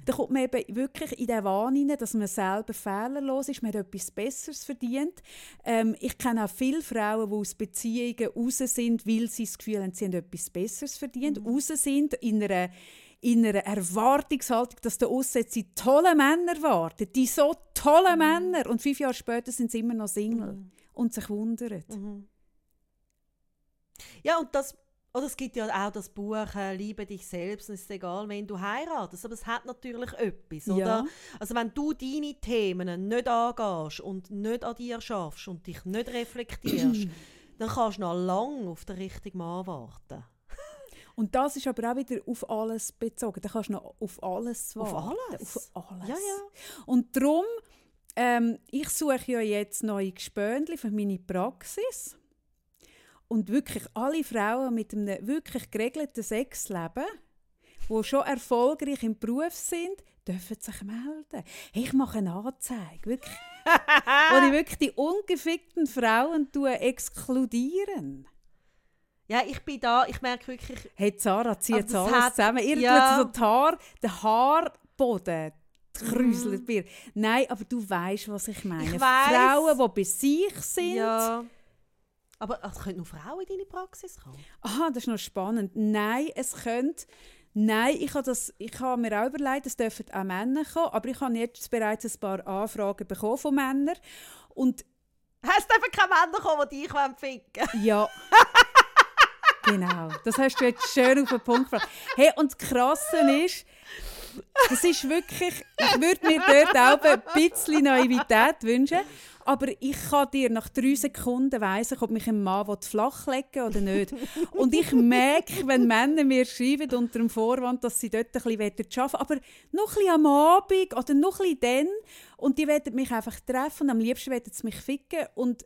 dann kommt man eben wirklich in den Wahn hinein, dass man selber fehlerlos ist, man hat etwas Besseres verdient. Ähm, ich kenne auch viele Frauen, die aus Beziehungen raus sind, weil sie das Gefühl haben, sie haben etwas Besseres verdient, mhm. raus sind in einer in einer Erwartungshaltung, dass da aussen sie tolle Männer warten, die so tolle mhm. Männer und fünf Jahre später sind sie immer noch Single mhm. und sich wundern. Mhm. Ja, und das oder es gibt ja auch das Buch äh, «Liebe dich selbst» es ist egal, wen du heiratest, aber es hat natürlich etwas, oder? Ja. Also wenn du deine Themen nicht angehst und nicht an dir schaffst und dich nicht reflektierst, dann kannst du noch lange auf den richtigen Mann warten. Und das ist aber auch wieder auf alles bezogen. Da kannst du noch auf alles Auf warten. alles? Auf alles. Ja, ja. Und darum, ähm, ich suche ja jetzt neue Gespöndli für meine Praxis. Und wirklich alle Frauen mit einem wirklich geregelten Sexleben, die schon erfolgreich im Beruf sind, dürfen sich melden. Hey, ich mache eine Anzeige, wirklich. wo ich wirklich die ungefickten Frauen exkludieren. Ja, ich bin da, ich merke wirklich, Hey, Zara, zieh Aber jetzt das alles hat- zusammen. Ihr ja. tut so die Haar, den Haarboden kräuselt mir. Nein, aber du weißt, was ich meine. Ich. Frauen, die bei sich sind. ja. Aber es können nur Frauen in deine Praxis kommen. Aha, das ist noch spannend. Nein, es könnte. Nein, ich habe, das, ich habe mir auch überlegt, es dürfen auch Männer kommen, aber ich habe jetzt bereits ein paar Anfragen bekommen von Männern. Und Es dürfen keine Männer kommen, die dich ficken. Ja. genau. Das hast du jetzt schön auf den Punkt gebracht. Hey, und das Krasse ist, das ist wirklich, ich würde mir dort auch ein bisschen Naivität wünschen, aber ich kann dir nach drei Sekunden weiss, ob mich ein Mann flachlegen oder nicht. Und ich merke, wenn Männer mir schreiben unter dem Vorwand, dass sie dort bisschen arbeiten wollen, aber noch ein bisschen am Abend oder noch ein bisschen dann und die werden mich einfach treffen und am liebsten werden sie mich ficken und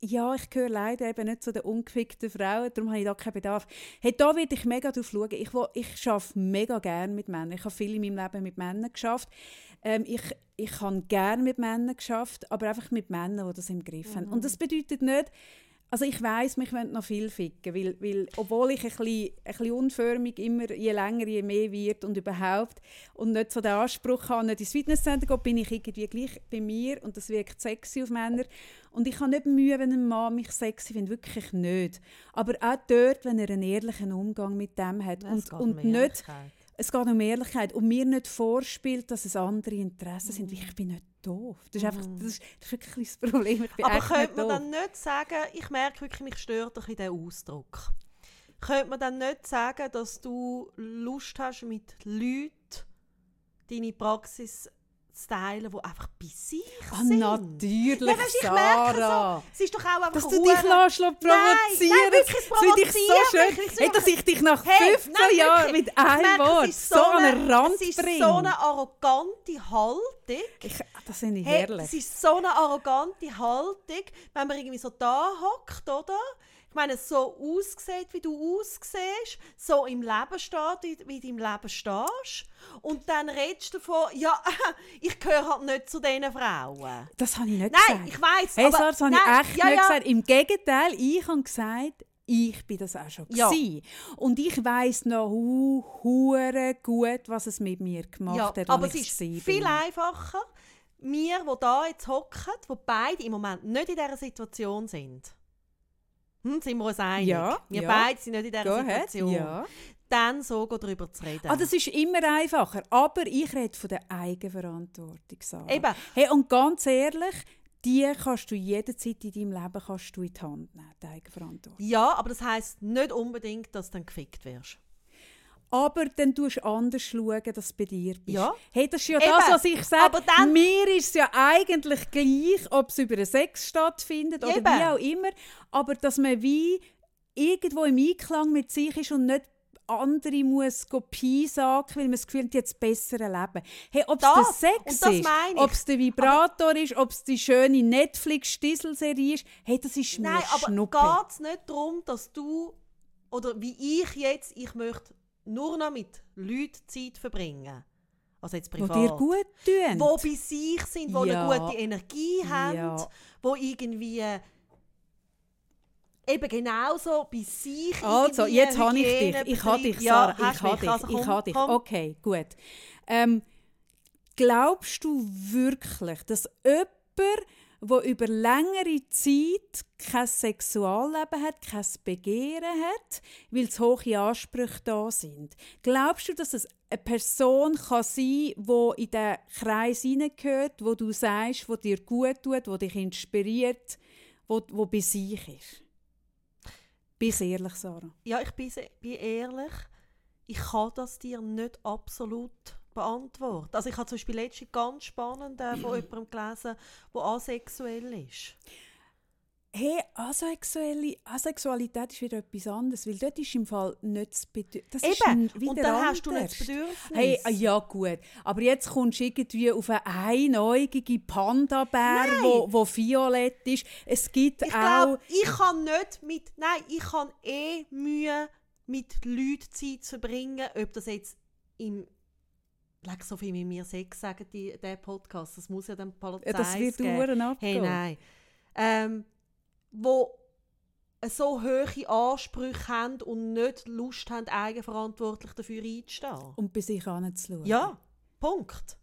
ja, ich gehöre leider eben nicht zu den ungefickten Frauen, darum habe ich da keinen Bedarf. Hey, da werde ich mega drauf schauen. Ich, will- ich arbeite mega gerne mit Männern. Ich habe viel in meinem Leben mit Männern geschafft. Ähm, ich, ich habe gerne mit Männern geschafft, aber einfach mit Männern, die das im Griff haben. Und das bedeutet nicht, also ich weiß, mich wollen noch viel ficken, weil, weil obwohl ich ein bisschen, ein bisschen unförmig immer je länger, je mehr wird und überhaupt und nicht so den Anspruch habe, nicht ins Fitnesscenter zu gehen, bin ich irgendwie gleich bei mir und das wirkt sexy auf Männer. Und ich habe nicht Mühe, wenn ein Mann mich sexy findet, wirklich nicht. Aber auch dort, wenn er einen ehrlichen Umgang mit dem hat Es und, geht und um nicht Ehrlichkeit. es geht um Ehrlichkeit und mir nicht vorspielt, dass es andere Interessen sind. weil Ich bin nicht doof. Das ist einfach das ist, das ist wirklich das Problem. Aber könnte man doof. dann nicht sagen, ich merke wirklich, mich stört ein bisschen der Ausdruck. Könnte man dann nicht sagen, dass du Lust hast, mit Leuten deine Praxis zu teilen, die einfach bei sich Ah, sind? natürlich, Ja, weisst, ich merke so, es ist doch auch einfach Dass du dich lässt provozieren nein, wirklich, finde ich so schön. mich, es Hey, dass ich dich nach Hey, 15 nein, Jahren wirklich. mit einem merke, Wort so an einen Rand Es ist bringe. so eine arrogante Haltung. ich, das finde ich Hey, herrlich. es ist so eine arrogante Haltung, wenn man irgendwie so da hockt, oder? Ich meine, so aussieht, wie du aussiehst, so im Leben steht, wie du im Leben stehst. Und dann redest du davon, ja, ich gehöre halt nicht zu diesen Frauen. das habe ich nicht Nein, gesagt. ich weiß, Hey, aber Sarah, das habe nein, ich echt ja, nicht ja. gesagt. Im Gegenteil, ich habe gesagt, ich bin das auch schon Ja. gewesen. Und ich weiß noch hu, hure gut, was es mit mir gemacht Ja, hat, aber es ich ist viel bin. einfacher, wir, die da jetzt hocken, die beide im Moment nicht in dieser Situation sind. Hm, sind wir uns einig? Ja, wir ja. beide sind nicht in Go dieser ahead, Situation. ja. Dann so darüber zu reden. Ah, das ist immer einfacher. Aber ich rede von der Eigenverantwortung, Sarah. Eben. Hey, und ganz ehrlich, die kannst du jederzeit in deinem Leben kannst du in die Hand nehmen, die Eigenverantwortung. Ja, aber das heisst nicht unbedingt, dass du dann gefickt wirst. Aber dann tust du anders schauen, dass du bei dir bist. Ja. Hey, das ist ja Eben. das, was ich sage. Aber dann- Mir ist es ja eigentlich gleich, ob es über einen Sex stattfindet oder Eben. wie auch immer. Aber dass man wie irgendwo im Einklang mit sich ist und nicht andere muss Kopie sagen, weil man das Gefühl hat, jetzt besser leben. Hey, ob es der Das, Sex das ist, ob es der Vibrator ist, ob es die schöne Netflix-Stieselserie ist, hey, das ist mir Nein, aber geht es nicht darum, dass du, oder wie ich jetzt, ich möchte nur noch mit Leuten Zeit verbringen. Also jetzt privat. dir gut tun. Wo bei sich sind, die Ja. eine gute Energie haben, Ja. wo irgendwie eben genauso bei sich Also, jetzt habe ich dich. Ich habe dich. Ja, Sarah. hast ich habe mich. dich. Also ich komm, habe dich. komm. Okay, gut. Ähm, glaubst du wirklich, dass jemand, der über längere Zeit kein Sexualleben hat, kein Begehren hat, weil zu hohe Ansprüche da sind? Glaubst du, dass es eine Person kann sein kann, die in den Kreis hineingehört, wo du sagst, wo dir gut tut, wo dich inspiriert, wo, wo bei sich ist? Bist ehrlich, Sarah. Ja, ich bin, bin ehrlich, ich kann das dir nicht absolut beantworten. Also ich habe zum Beispiel letztens ganz spannend äh, von jemandem gelesen, der asexuell ist. Hey, Asexuelle, Asexualität ist wieder etwas anderes, weil dort ist im Fall nicht das Bedürfnis. Eben, und dann hast du nicht das Bedürfnis. Hey, ah, ja gut, aber jetzt kommst du irgendwie auf eine einäugige Panda-Bär, wo, wo violett ist. Es gibt ich auch... Glaub, ich kann nicht mit... Nein, ich kann eh Mühe mit Leuten Zeit zu verbringen, ob das jetzt im Leck so viel mit mir Sex sagen, die, der Podcast, das muss ja dann Polizei ja, Das wird dauern Hey, nein. Ähm, wo so hohe Ansprüche haben und nicht Lust haben, eigenverantwortlich dafür einzustehen. Und bei sich anzuschauen. Ja, Punkt.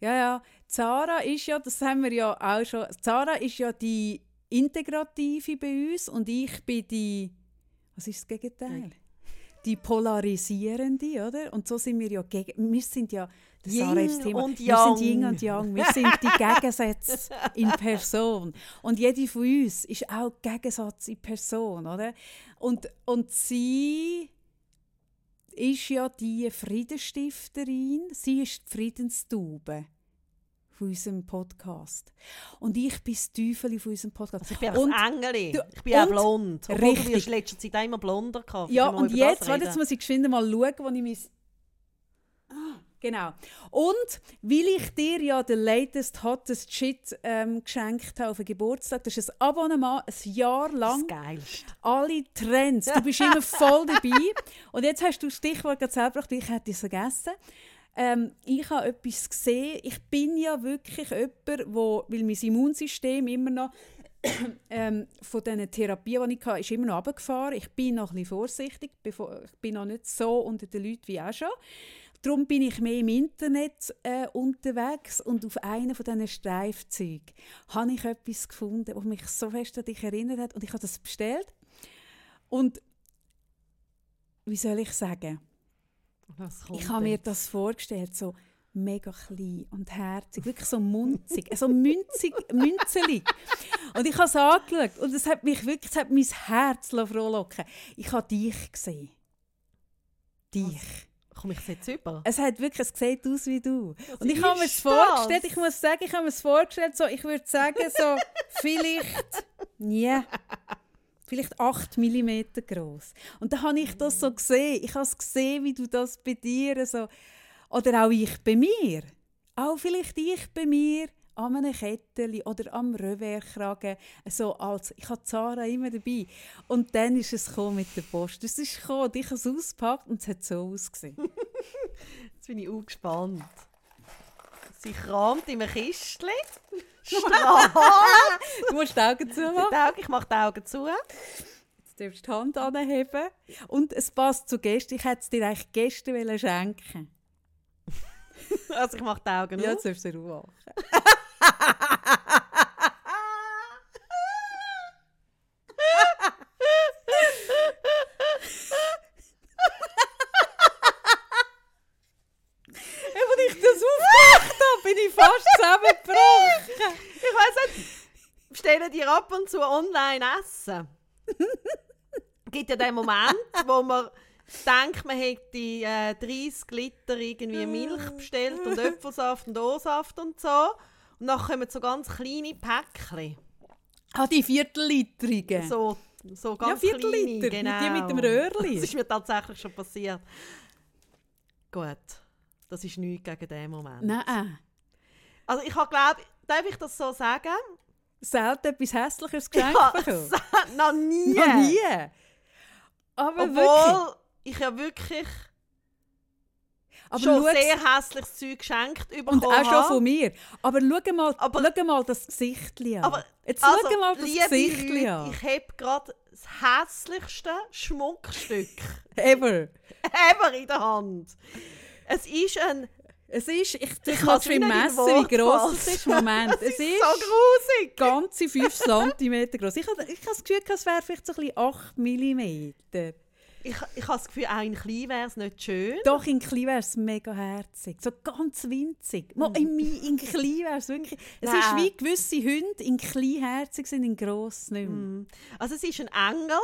Ja, ja. Zara ist ja, das haben wir ja auch schon, Zara ist ja die Integrative bei uns und ich bin die, was ist das Gegenteil? Die Polarisierende, oder? Und so sind wir ja gegen, wir sind ja das Yin Thema. und Yang. Wir sind Yin und Yang. Wir sind die Gegensätze in Person. Und jede von uns ist auch Gegensatz in Person, oder? Und, und sie ist ja die Friedensstifterin. Sie ist die Friedenstaube von unserem Podcast. Und ich bin das Teufel von unserem Podcast. Also ich bin und, ein Engel. Du, ich bin auch blond. Obwohl richtig. du wirst letzter Zeit immer blonder gehabt. Ja, und jetzt, warte, jetzt muss ich geschwind mal schauen, wo ich mein Genau. Und weil ich dir ja den latest hottest Shit ähm, geschenkt habe auf den Geburtstag, das ist ein Abonnement, ein Jahr lang. Das Geilste. Alle Trends. Du bist immer voll dabei. Und jetzt hast du das Stichwort gerade selber gebracht, ich hätte es vergessen. Ähm, ich habe etwas gesehen. Ich bin ja wirklich jemand, wo, weil mein Immunsystem immer noch ähm, von diesen Therapien, die ich hatte, ist immer noch runtergefahren. Ich bin noch bisschen vorsichtig. Ich bin noch nicht so unter den Leuten wie auch schon. Darum bin ich mehr im Internet äh, unterwegs und auf einem von diesen habe ich etwas gefunden, das mich so fest an dich erinnert hat und ich habe das bestellt. Und wie soll ich sagen? Ich habe mir das vorgestellt, so mega klein und herzig, wirklich so munzig, so münzig, münzelig. Und ich habe es angeschaut und es hat mich wirklich, es hat mein Herz frohlocken Ich habe dich gesehen. Dich. Was? komme ich jetzt über? Es hat wirklich, es sieht aus wie du. Und ich habe mir es vorgestellt, ich muss sagen, ich habe mir es vorgestellt, so, ich würde sagen, so vielleicht, nie, vielleicht 8 mm groß. Und dann habe ich das so gesehen, ich habe es gesehen, wie du das bei dir so, oder auch ich bei mir, auch vielleicht ich bei mir, an einem Kettchen oder am Reverkragen. So als, ich hatte Zara immer dabei. Und dann ist es mit der Post. Es ist gekommen, ich habe es ausgepackt und es hat so ausgesehen. Jetzt bin ich auch gespannt. Sie kramt in einem Kistchen. Strahlt. du musst die Augen zumachen. Ich mache die Augen zu. Jetzt darfst du die Hand anheben. Und es passt zu Gästen. Ich hätte es dir eigentlich gestern schenken Also ich mache die Augen auf. Ja, jetzt darfst du Ruhe machen. ich das aufgemacht habe, bin ich fast zusammengebrochen. Ich weiss nicht, dir ab und zu online Essen? gibt ja den Moment, wo man denkt, man hätte äh, 30 Liter irgendwie Milch bestellt und Äpfelsaft und O-Saft und so. Und dann kommen so ganz kleine Päckchen. Ah, die Viertellitrigen? So, so ganz ja, Viertelliter, genau. die mit dem Röhrli. Das ist mir tatsächlich schon passiert. Gut, das ist nichts gegen diesen Moment. Nein. Also ich habe glaube, darf ich das so sagen? Selten etwas Hässliches geschenkt ja, bekommen. noch nie. Noch nie. Aber Obwohl wirklich. ich ja wirklich aber schon sehr hässliches Zeug geschenkt bekommen Und auch schon von mir. Aber schau mal, aber, schau mal das Gesicht an. Aber, Jetzt also, schau mal das Gesicht an. Ich habe gerade das hässlichste Schmuckstück ever. ever in der Hand. Es ist ein es ist, ich, ich kann es messen, wie gross es ist. Moment, es, es ist, so grusig. ganze 5 cm groß. Ich habe ich hab das Gefühl, es wäre vielleicht so ein bisschen 8 mm. Ich, ich habe das Gefühl, ein klein wäre es nicht schön. Doch, in klein wäre es mega herzig. So ganz winzig. Mm. In, in klein wäre es wirklich... Es Nein. ist wie gewisse Hunde in klein herzig sind, in gross nicht mehr. Mm. Also es ist ein Engel.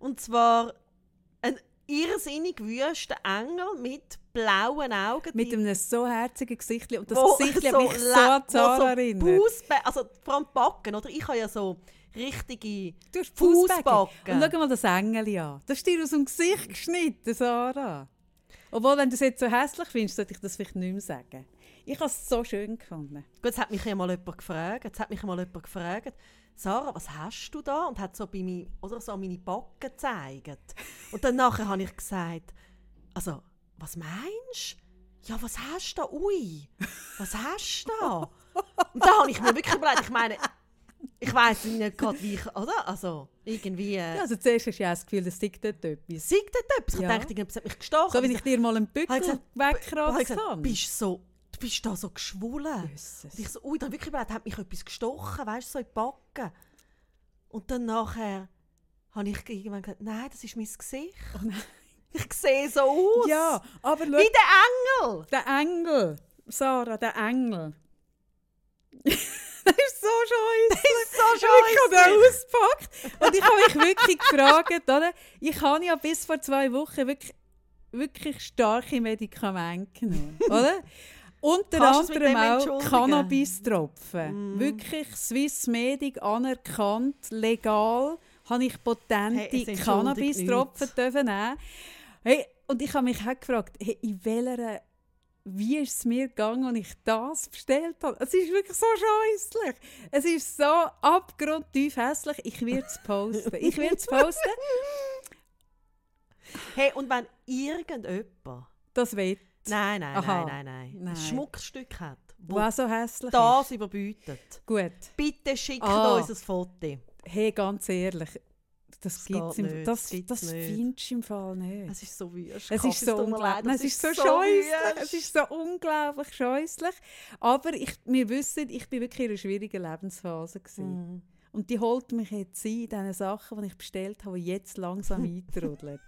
Und zwar ein irrsinnig wüsten Engel mit blauen Augen. Mit einem so herzigen Gesicht. Und das Gesicht hat so mich so an Zara erinnert. Also vor allem Backen, oder? Ich habe ja so richtige Du hast. Fußbacken. Und schau mal das Engel an. Das ist dir aus dem Gesicht geschnitten, Sarah. Obwohl, wenn du es jetzt so hässlich findest, sollte ich das vielleicht nicht mehr sagen. Ich habe es so schön gefunden. Gut, jetzt hat mich ja mal jemand gefragt, jetzt hat mich mal jemand gefragt, Sarah, was hast du da? Und hat so bei mir, oder so meine Backen gezeigt. Und dann nachher habe ich gesagt, also, was meinst du? Ja, was hast du da? Ui, was hast du da? Und da habe ich mir wirklich überlegt, ich meine, ich weiß nicht gerade, wie ich, oder? Also, irgendwie... Äh, Ja, also zuerst hast du ja das Gefühl, es liegt dort etwas. Sagt dort etwas? Ich Ja. dachte, irgendjemand hat mich gestochen. So wie ich dir mal einen wegkratzt gesagt, habe. bist so, du bist da so geschwollen. Jesus. Und ich so, ui, dann wirklich überlegt, hat mich etwas gestochen, weißt du, so in die Backen. Und dann nachher habe ich irgendwann gesagt, nein, das ist mein Gesicht. Ich sehe so aus. Ja, aber schau, Wie der Engel. der Engel, Sarah, der Engel. das ist so scheiße. So Ich habe den scheiße. ausgepackt und ich habe mich wirklich gefragt, oder? Ich habe ja bis vor zwei Wochen wirklich, wirklich starke Medikamente genommen, oder? Unter Kannst anderem auch? Cannabis-Tropfen. Mm. Wirklich Swiss Medic anerkannt, legal, habe ich potente Hey, Cannabis-Tropfen nehmen. Hey, und ich habe mich auch gefragt, hey, in welcher wie ist es mir gegangen, als ich das bestellt habe. Es ist wirklich so scheußlich. Es ist so abgrundtief hässlich. Ich werde es posten. Ich werde es posten. Hey, und wenn irgendjemand, Das wird. Nein, nein, Aha. nein, nein, nein, ein Schmuckstück hat, Was so hässlich das ist. überbietet, Gut. bitte schickt Ah. uns ein Foto. Hey, ganz ehrlich. Das, Das gibt's im, nicht, das, gibt's das findest du im Fall nicht. Es ist so wüst. Es ist so, unglaublich. Es ist so, so scheußlich. Es ist so unglaublich scheußlich. Aber ich, wir wissen, ich bin wirklich in einer schwierigen Lebensphase. Gewesen. Mm. Und die holt mich jetzt ein, in diesen Sachen, die ich bestellt habe, die jetzt langsam eintrudeln.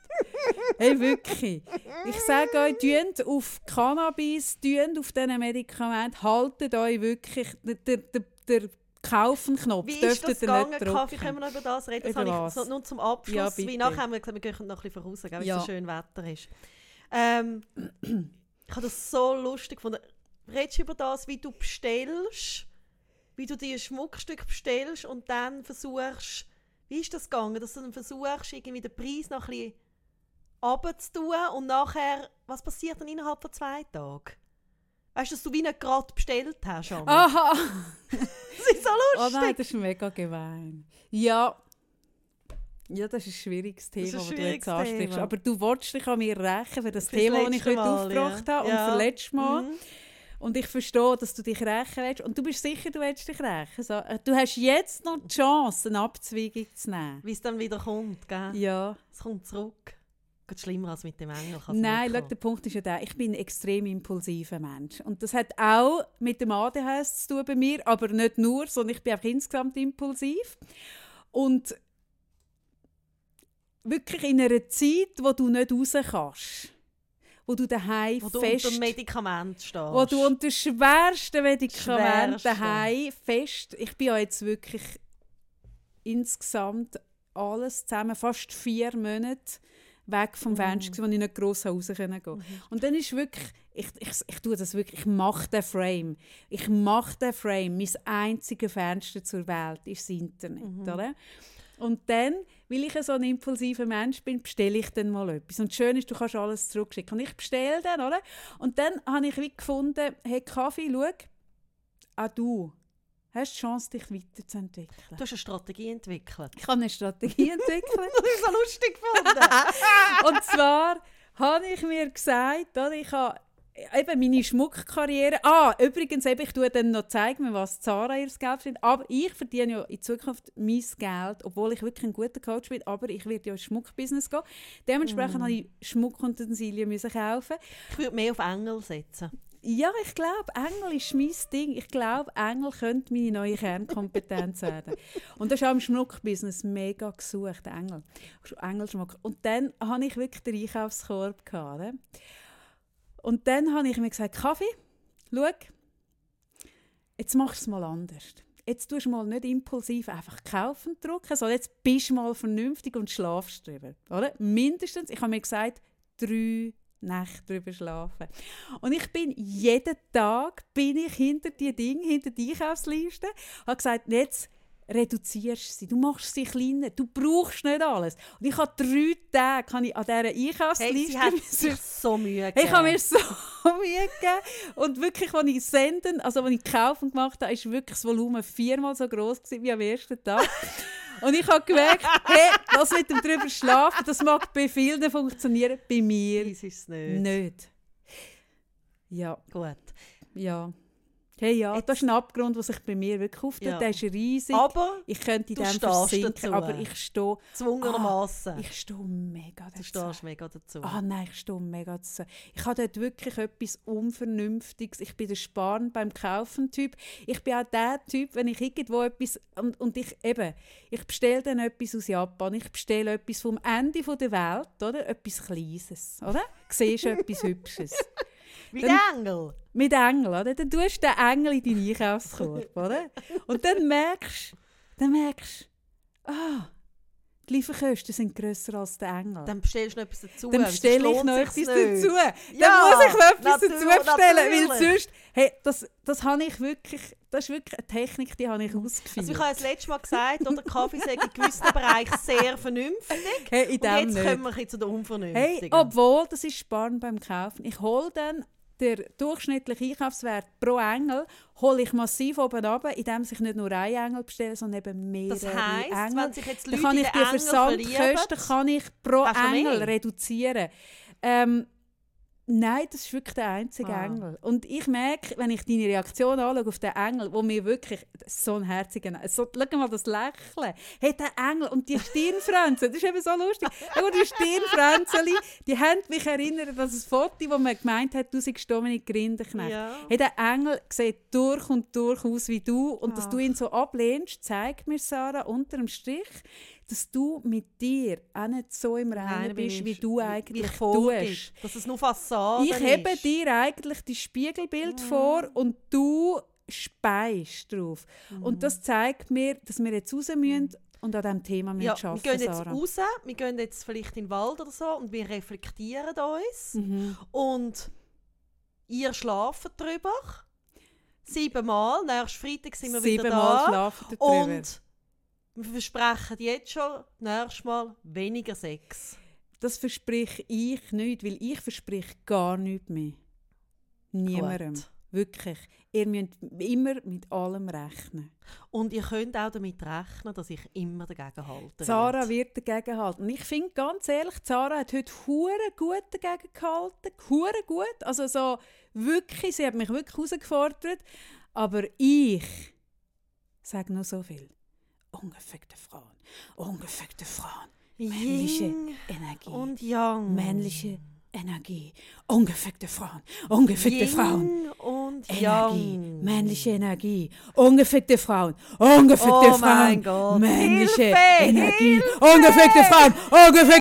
hey, wirklich. Ich sage euch, tünt auf Cannabis, tünt auf diesen Medikamenten, haltet euch wirklich, der, der, der, Kaufen-Knopf Wie ist das gegangen, nicht Kaffee? Können wir noch über das reden? Das habe ich nur zum Abschluss. Ja, wie nachher haben wir gesagt, wir gehen noch ein bisschen voraus, weil Ja. es so schön Wetter ist. Ähm, ich habe das so lustig gefunden. Redest du über das, wie du bestellst, wie du dir ein Schmuckstück bestellst und dann versuchst, wie ist das gegangen, dass du dann versuchst, irgendwie den Preis noch ein bisschen runterzutun und nachher, was passiert dann innerhalb von zwei Tagen? Weißt du, dass du wie nicht gerade bestellt hast? Anni? Aha! Das ist so Oh lustig. nein, das ist mega gemein. Ja. Ja, das ist ein schwieriges Thema, ein das du jetzt ansprichst. Aber du wolltest dich an mir rächen für das Thema, das ich heute Mal, aufgebracht ja. habe Ja. und für letztes Mal. Mhm. Und ich verstehe, dass du dich rächen willst. Und du bist sicher, du willst dich rächen. So, äh, du hast jetzt noch die Chance, eine Abzweigung zu nehmen. Wie es dann wieder kommt, gell? Ja. Es kommt zurück. Geht schlimmer als mit dem Engel. Nein, schau, der Punkt ist ja der, ich bin ein extrem impulsiver Mensch. Und das hat auch mit dem ADHS zu tun bei mir, aber nicht nur, sondern ich bin auch insgesamt impulsiv. Und wirklich in einer Zeit, wo du nicht raus kannst, wo du daheim Wo du fest... unter Medikament stehst. wo du unter schwersten Medikamenten daheim fest... Ich bin ja jetzt wirklich insgesamt alles zusammen, fast vier Monate weg vom Fenster, gewesen, wo ich nicht gross raus gehen konnte. Und dann ist wirklich, ich, ich, ich tue das wirklich, ich mache den Frame. Ich mache den Frame. Mein einziges Fenster zur Welt ist das Internet. Oder? Und dann, weil ich so ein impulsiver Mensch bin, bestelle ich dann mal etwas. Und das Schöne ist, du kannst alles zurückschicken. Und ich bestelle dann, oder? Und dann habe ich wie gefunden, hey Kaffee, schau, auch du hast die Chance, dich weiterzuentwickeln. Du hast eine Strategie entwickelt. Ich habe eine Strategie entwickelt. Das ist so lustig gefunden. Und zwar habe ich mir gesagt, oder, ich habe eben meine Schmuckkarriere. Ah, übrigens, eben, ich tue dann noch zeigen, was Zara ihr Geld verdient. Aber ich verdiene ja in Zukunft mein Geld, obwohl ich wirklich ein guter Coach bin. Aber ich werde ja ins Schmuckbusiness gehen. Dementsprechend Mm. habe ich Schmuckutensilien müssen kaufen. ich würde mehr auf Engel setzen. Ja, ich glaube, Engel ist mein Ding. Ich glaube, Engel könnte meine neue Kernkompetenz werden. Und das ist auch im Schmuckbusiness mega gesucht, Engel. Engelschmuck. Und dann hatte ich wirklich den Einkaufskorb. Gehabt? Und dann habe ich mir gesagt, Kaffee, schau, jetzt machst du es mal anders. jetzt tust du mal nicht impulsiv einfach kaufen drücken, sondern jetzt bist du mal vernünftig und schlafst drüber. Oder? Mindestens, ich habe mir gesagt, drei Nächte drüber schlafen. Und ich bin jeden Tag bin ich hinter die Dinge, hinter die Einkaufsliste, habe gesagt, jetzt reduzierst sie, du machst sie kleiner, du brauchst nicht alles. Und ich habe drei Tage kann ich an dieser Einkaufsliste... Hey, sie hat sich so Mühe gegeben. Hey, ich habe mir so Mühe gegeben. Und wirklich, als ich senden, also als ich kaufen gemacht habe, ist wirklich das Volumen viermal so groß wie am ersten Tag. Und ich habe gemerkt, hey, das mit dem drüber schlafen, das mag bei vielen funktionieren, bei mir ist es nicht. nicht. Ja, Gut. ja. Hey, ja, Jetzt- das ist ein Abgrund, der sich bei mir wirklich auftut. Ja. Der ist riesig. Aber ich könnte in du dem versinken, dazu. aber ich stehe, zwungenermaßen. ich stehe mega du dazu. stehst mega dazu. Ah nein, ich stehe mega dazu. Ich habe dort wirklich etwas Unvernünftiges. Ich bin der Sparen beim Kaufen-Typ. Ich bin auch der Typ, wenn ich irgendwo etwas... Und, und ich eben, ich bestelle dann etwas aus Japan. Ich bestelle etwas vom Ende der Welt, oder? Etwas Kleines, oder? Siehst du etwas Hübsches. Wie dann- der Engel. Mit Engel, oder? Dann tust du den Engel in deinen Einkaufskorb, oder? Und dann merkst dann merkst ah, die Lieferkosten sind grösser als der Engel. Dann bestellst du noch etwas dazu. dann bestelle ich noch etwas nicht. dazu. Dann Ja, muss ich noch etwas dazu bestellen, weil sonst, hey, das, das habe ich wirklich, das ist wirklich eine Technik, die habe ich ausgeführt. Also ich habe das letzte Mal gesagt, oder Kaffee sei in gewissen Bereichen sehr vernünftig. hey, in Und dem jetzt nicht. kommen wir zu den Hey, Unvernünftigen. obwohl, das ist spannend beim Kaufen. Ich hole dann der durchschnittliche Einkaufswert pro Engel hole ich massiv oben runter, indem ich nicht nur einen Engel bestelle, sondern eben mehrere das heisst, Engel. wenn sich jetzt Dann Leute kann ich die Versandkosten kann ich pro Engel mehr? reduzieren. Ähm, nein, das ist wirklich der einzige Ah. Engel. Und ich merke, wenn ich deine Reaktion anschaue auf den Engel, wo mir wirklich so ein herziger so, Schau mal das Lächeln. Hey, der Engel und die Stirnfränze, das ist eben so lustig. Aber die Stirnfränzeli, die haben mich erinnert an das Foto, wo man gemeint hat, du seist Dominik Grindenknecht. Ja. Hey, der Engel sieht durch und durch aus wie du. Und dass Ach. du ihn so ablehnst, zeigt mir, Sarah, unter dem Strich, dass du mit dir auch nicht so im Reinen bist, wie du eigentlich tust. Dass es nur Fassade Ich hebe ist. dir eigentlich die Spiegelbild Mhm. vor und du speist drauf. Mhm. Und das zeigt mir, dass wir jetzt raus müssen und an diesem Thema müssen Ja, wir arbeiten gehen jetzt Sarah. raus, wir gehen jetzt vielleicht in den Wald oder so und wir reflektieren uns. Mhm. Und ihr schlaft drüber. Siebenmal. Nächsten Freitag sind wir wieder Siebenmal da. schlafen wir drüber. Und wir versprechen jetzt schon, nächstes Mal weniger Sex. Das verspreche ich nicht, weil ich verspreche gar nichts mehr. Niemandem. Gut. Wirklich. Ihr müsst immer mit allem rechnen. Und ihr könnt auch damit rechnen, dass ich immer dagegen halte. Zara wird dagegen halten. Und ich finde ganz ehrlich, Zara hat heute hure gut dagegen gehalten. Hure gut. Also so wirklich, sie hat mich wirklich herausgefordert. Aber ich sage nur so viel. Ungefickte Frauen. Ungefickte Frauen. Männliche Yin Energie. und Yang. männliche Energie. Ungefickte Frauen. Ungefickte Frauen. Yin und Energie, Yang. männliche Energie, ungefickte Frauen, ungefickte Oh Frauen, männliche Hilfe, Energie, ungefickte Frauen, ungefickte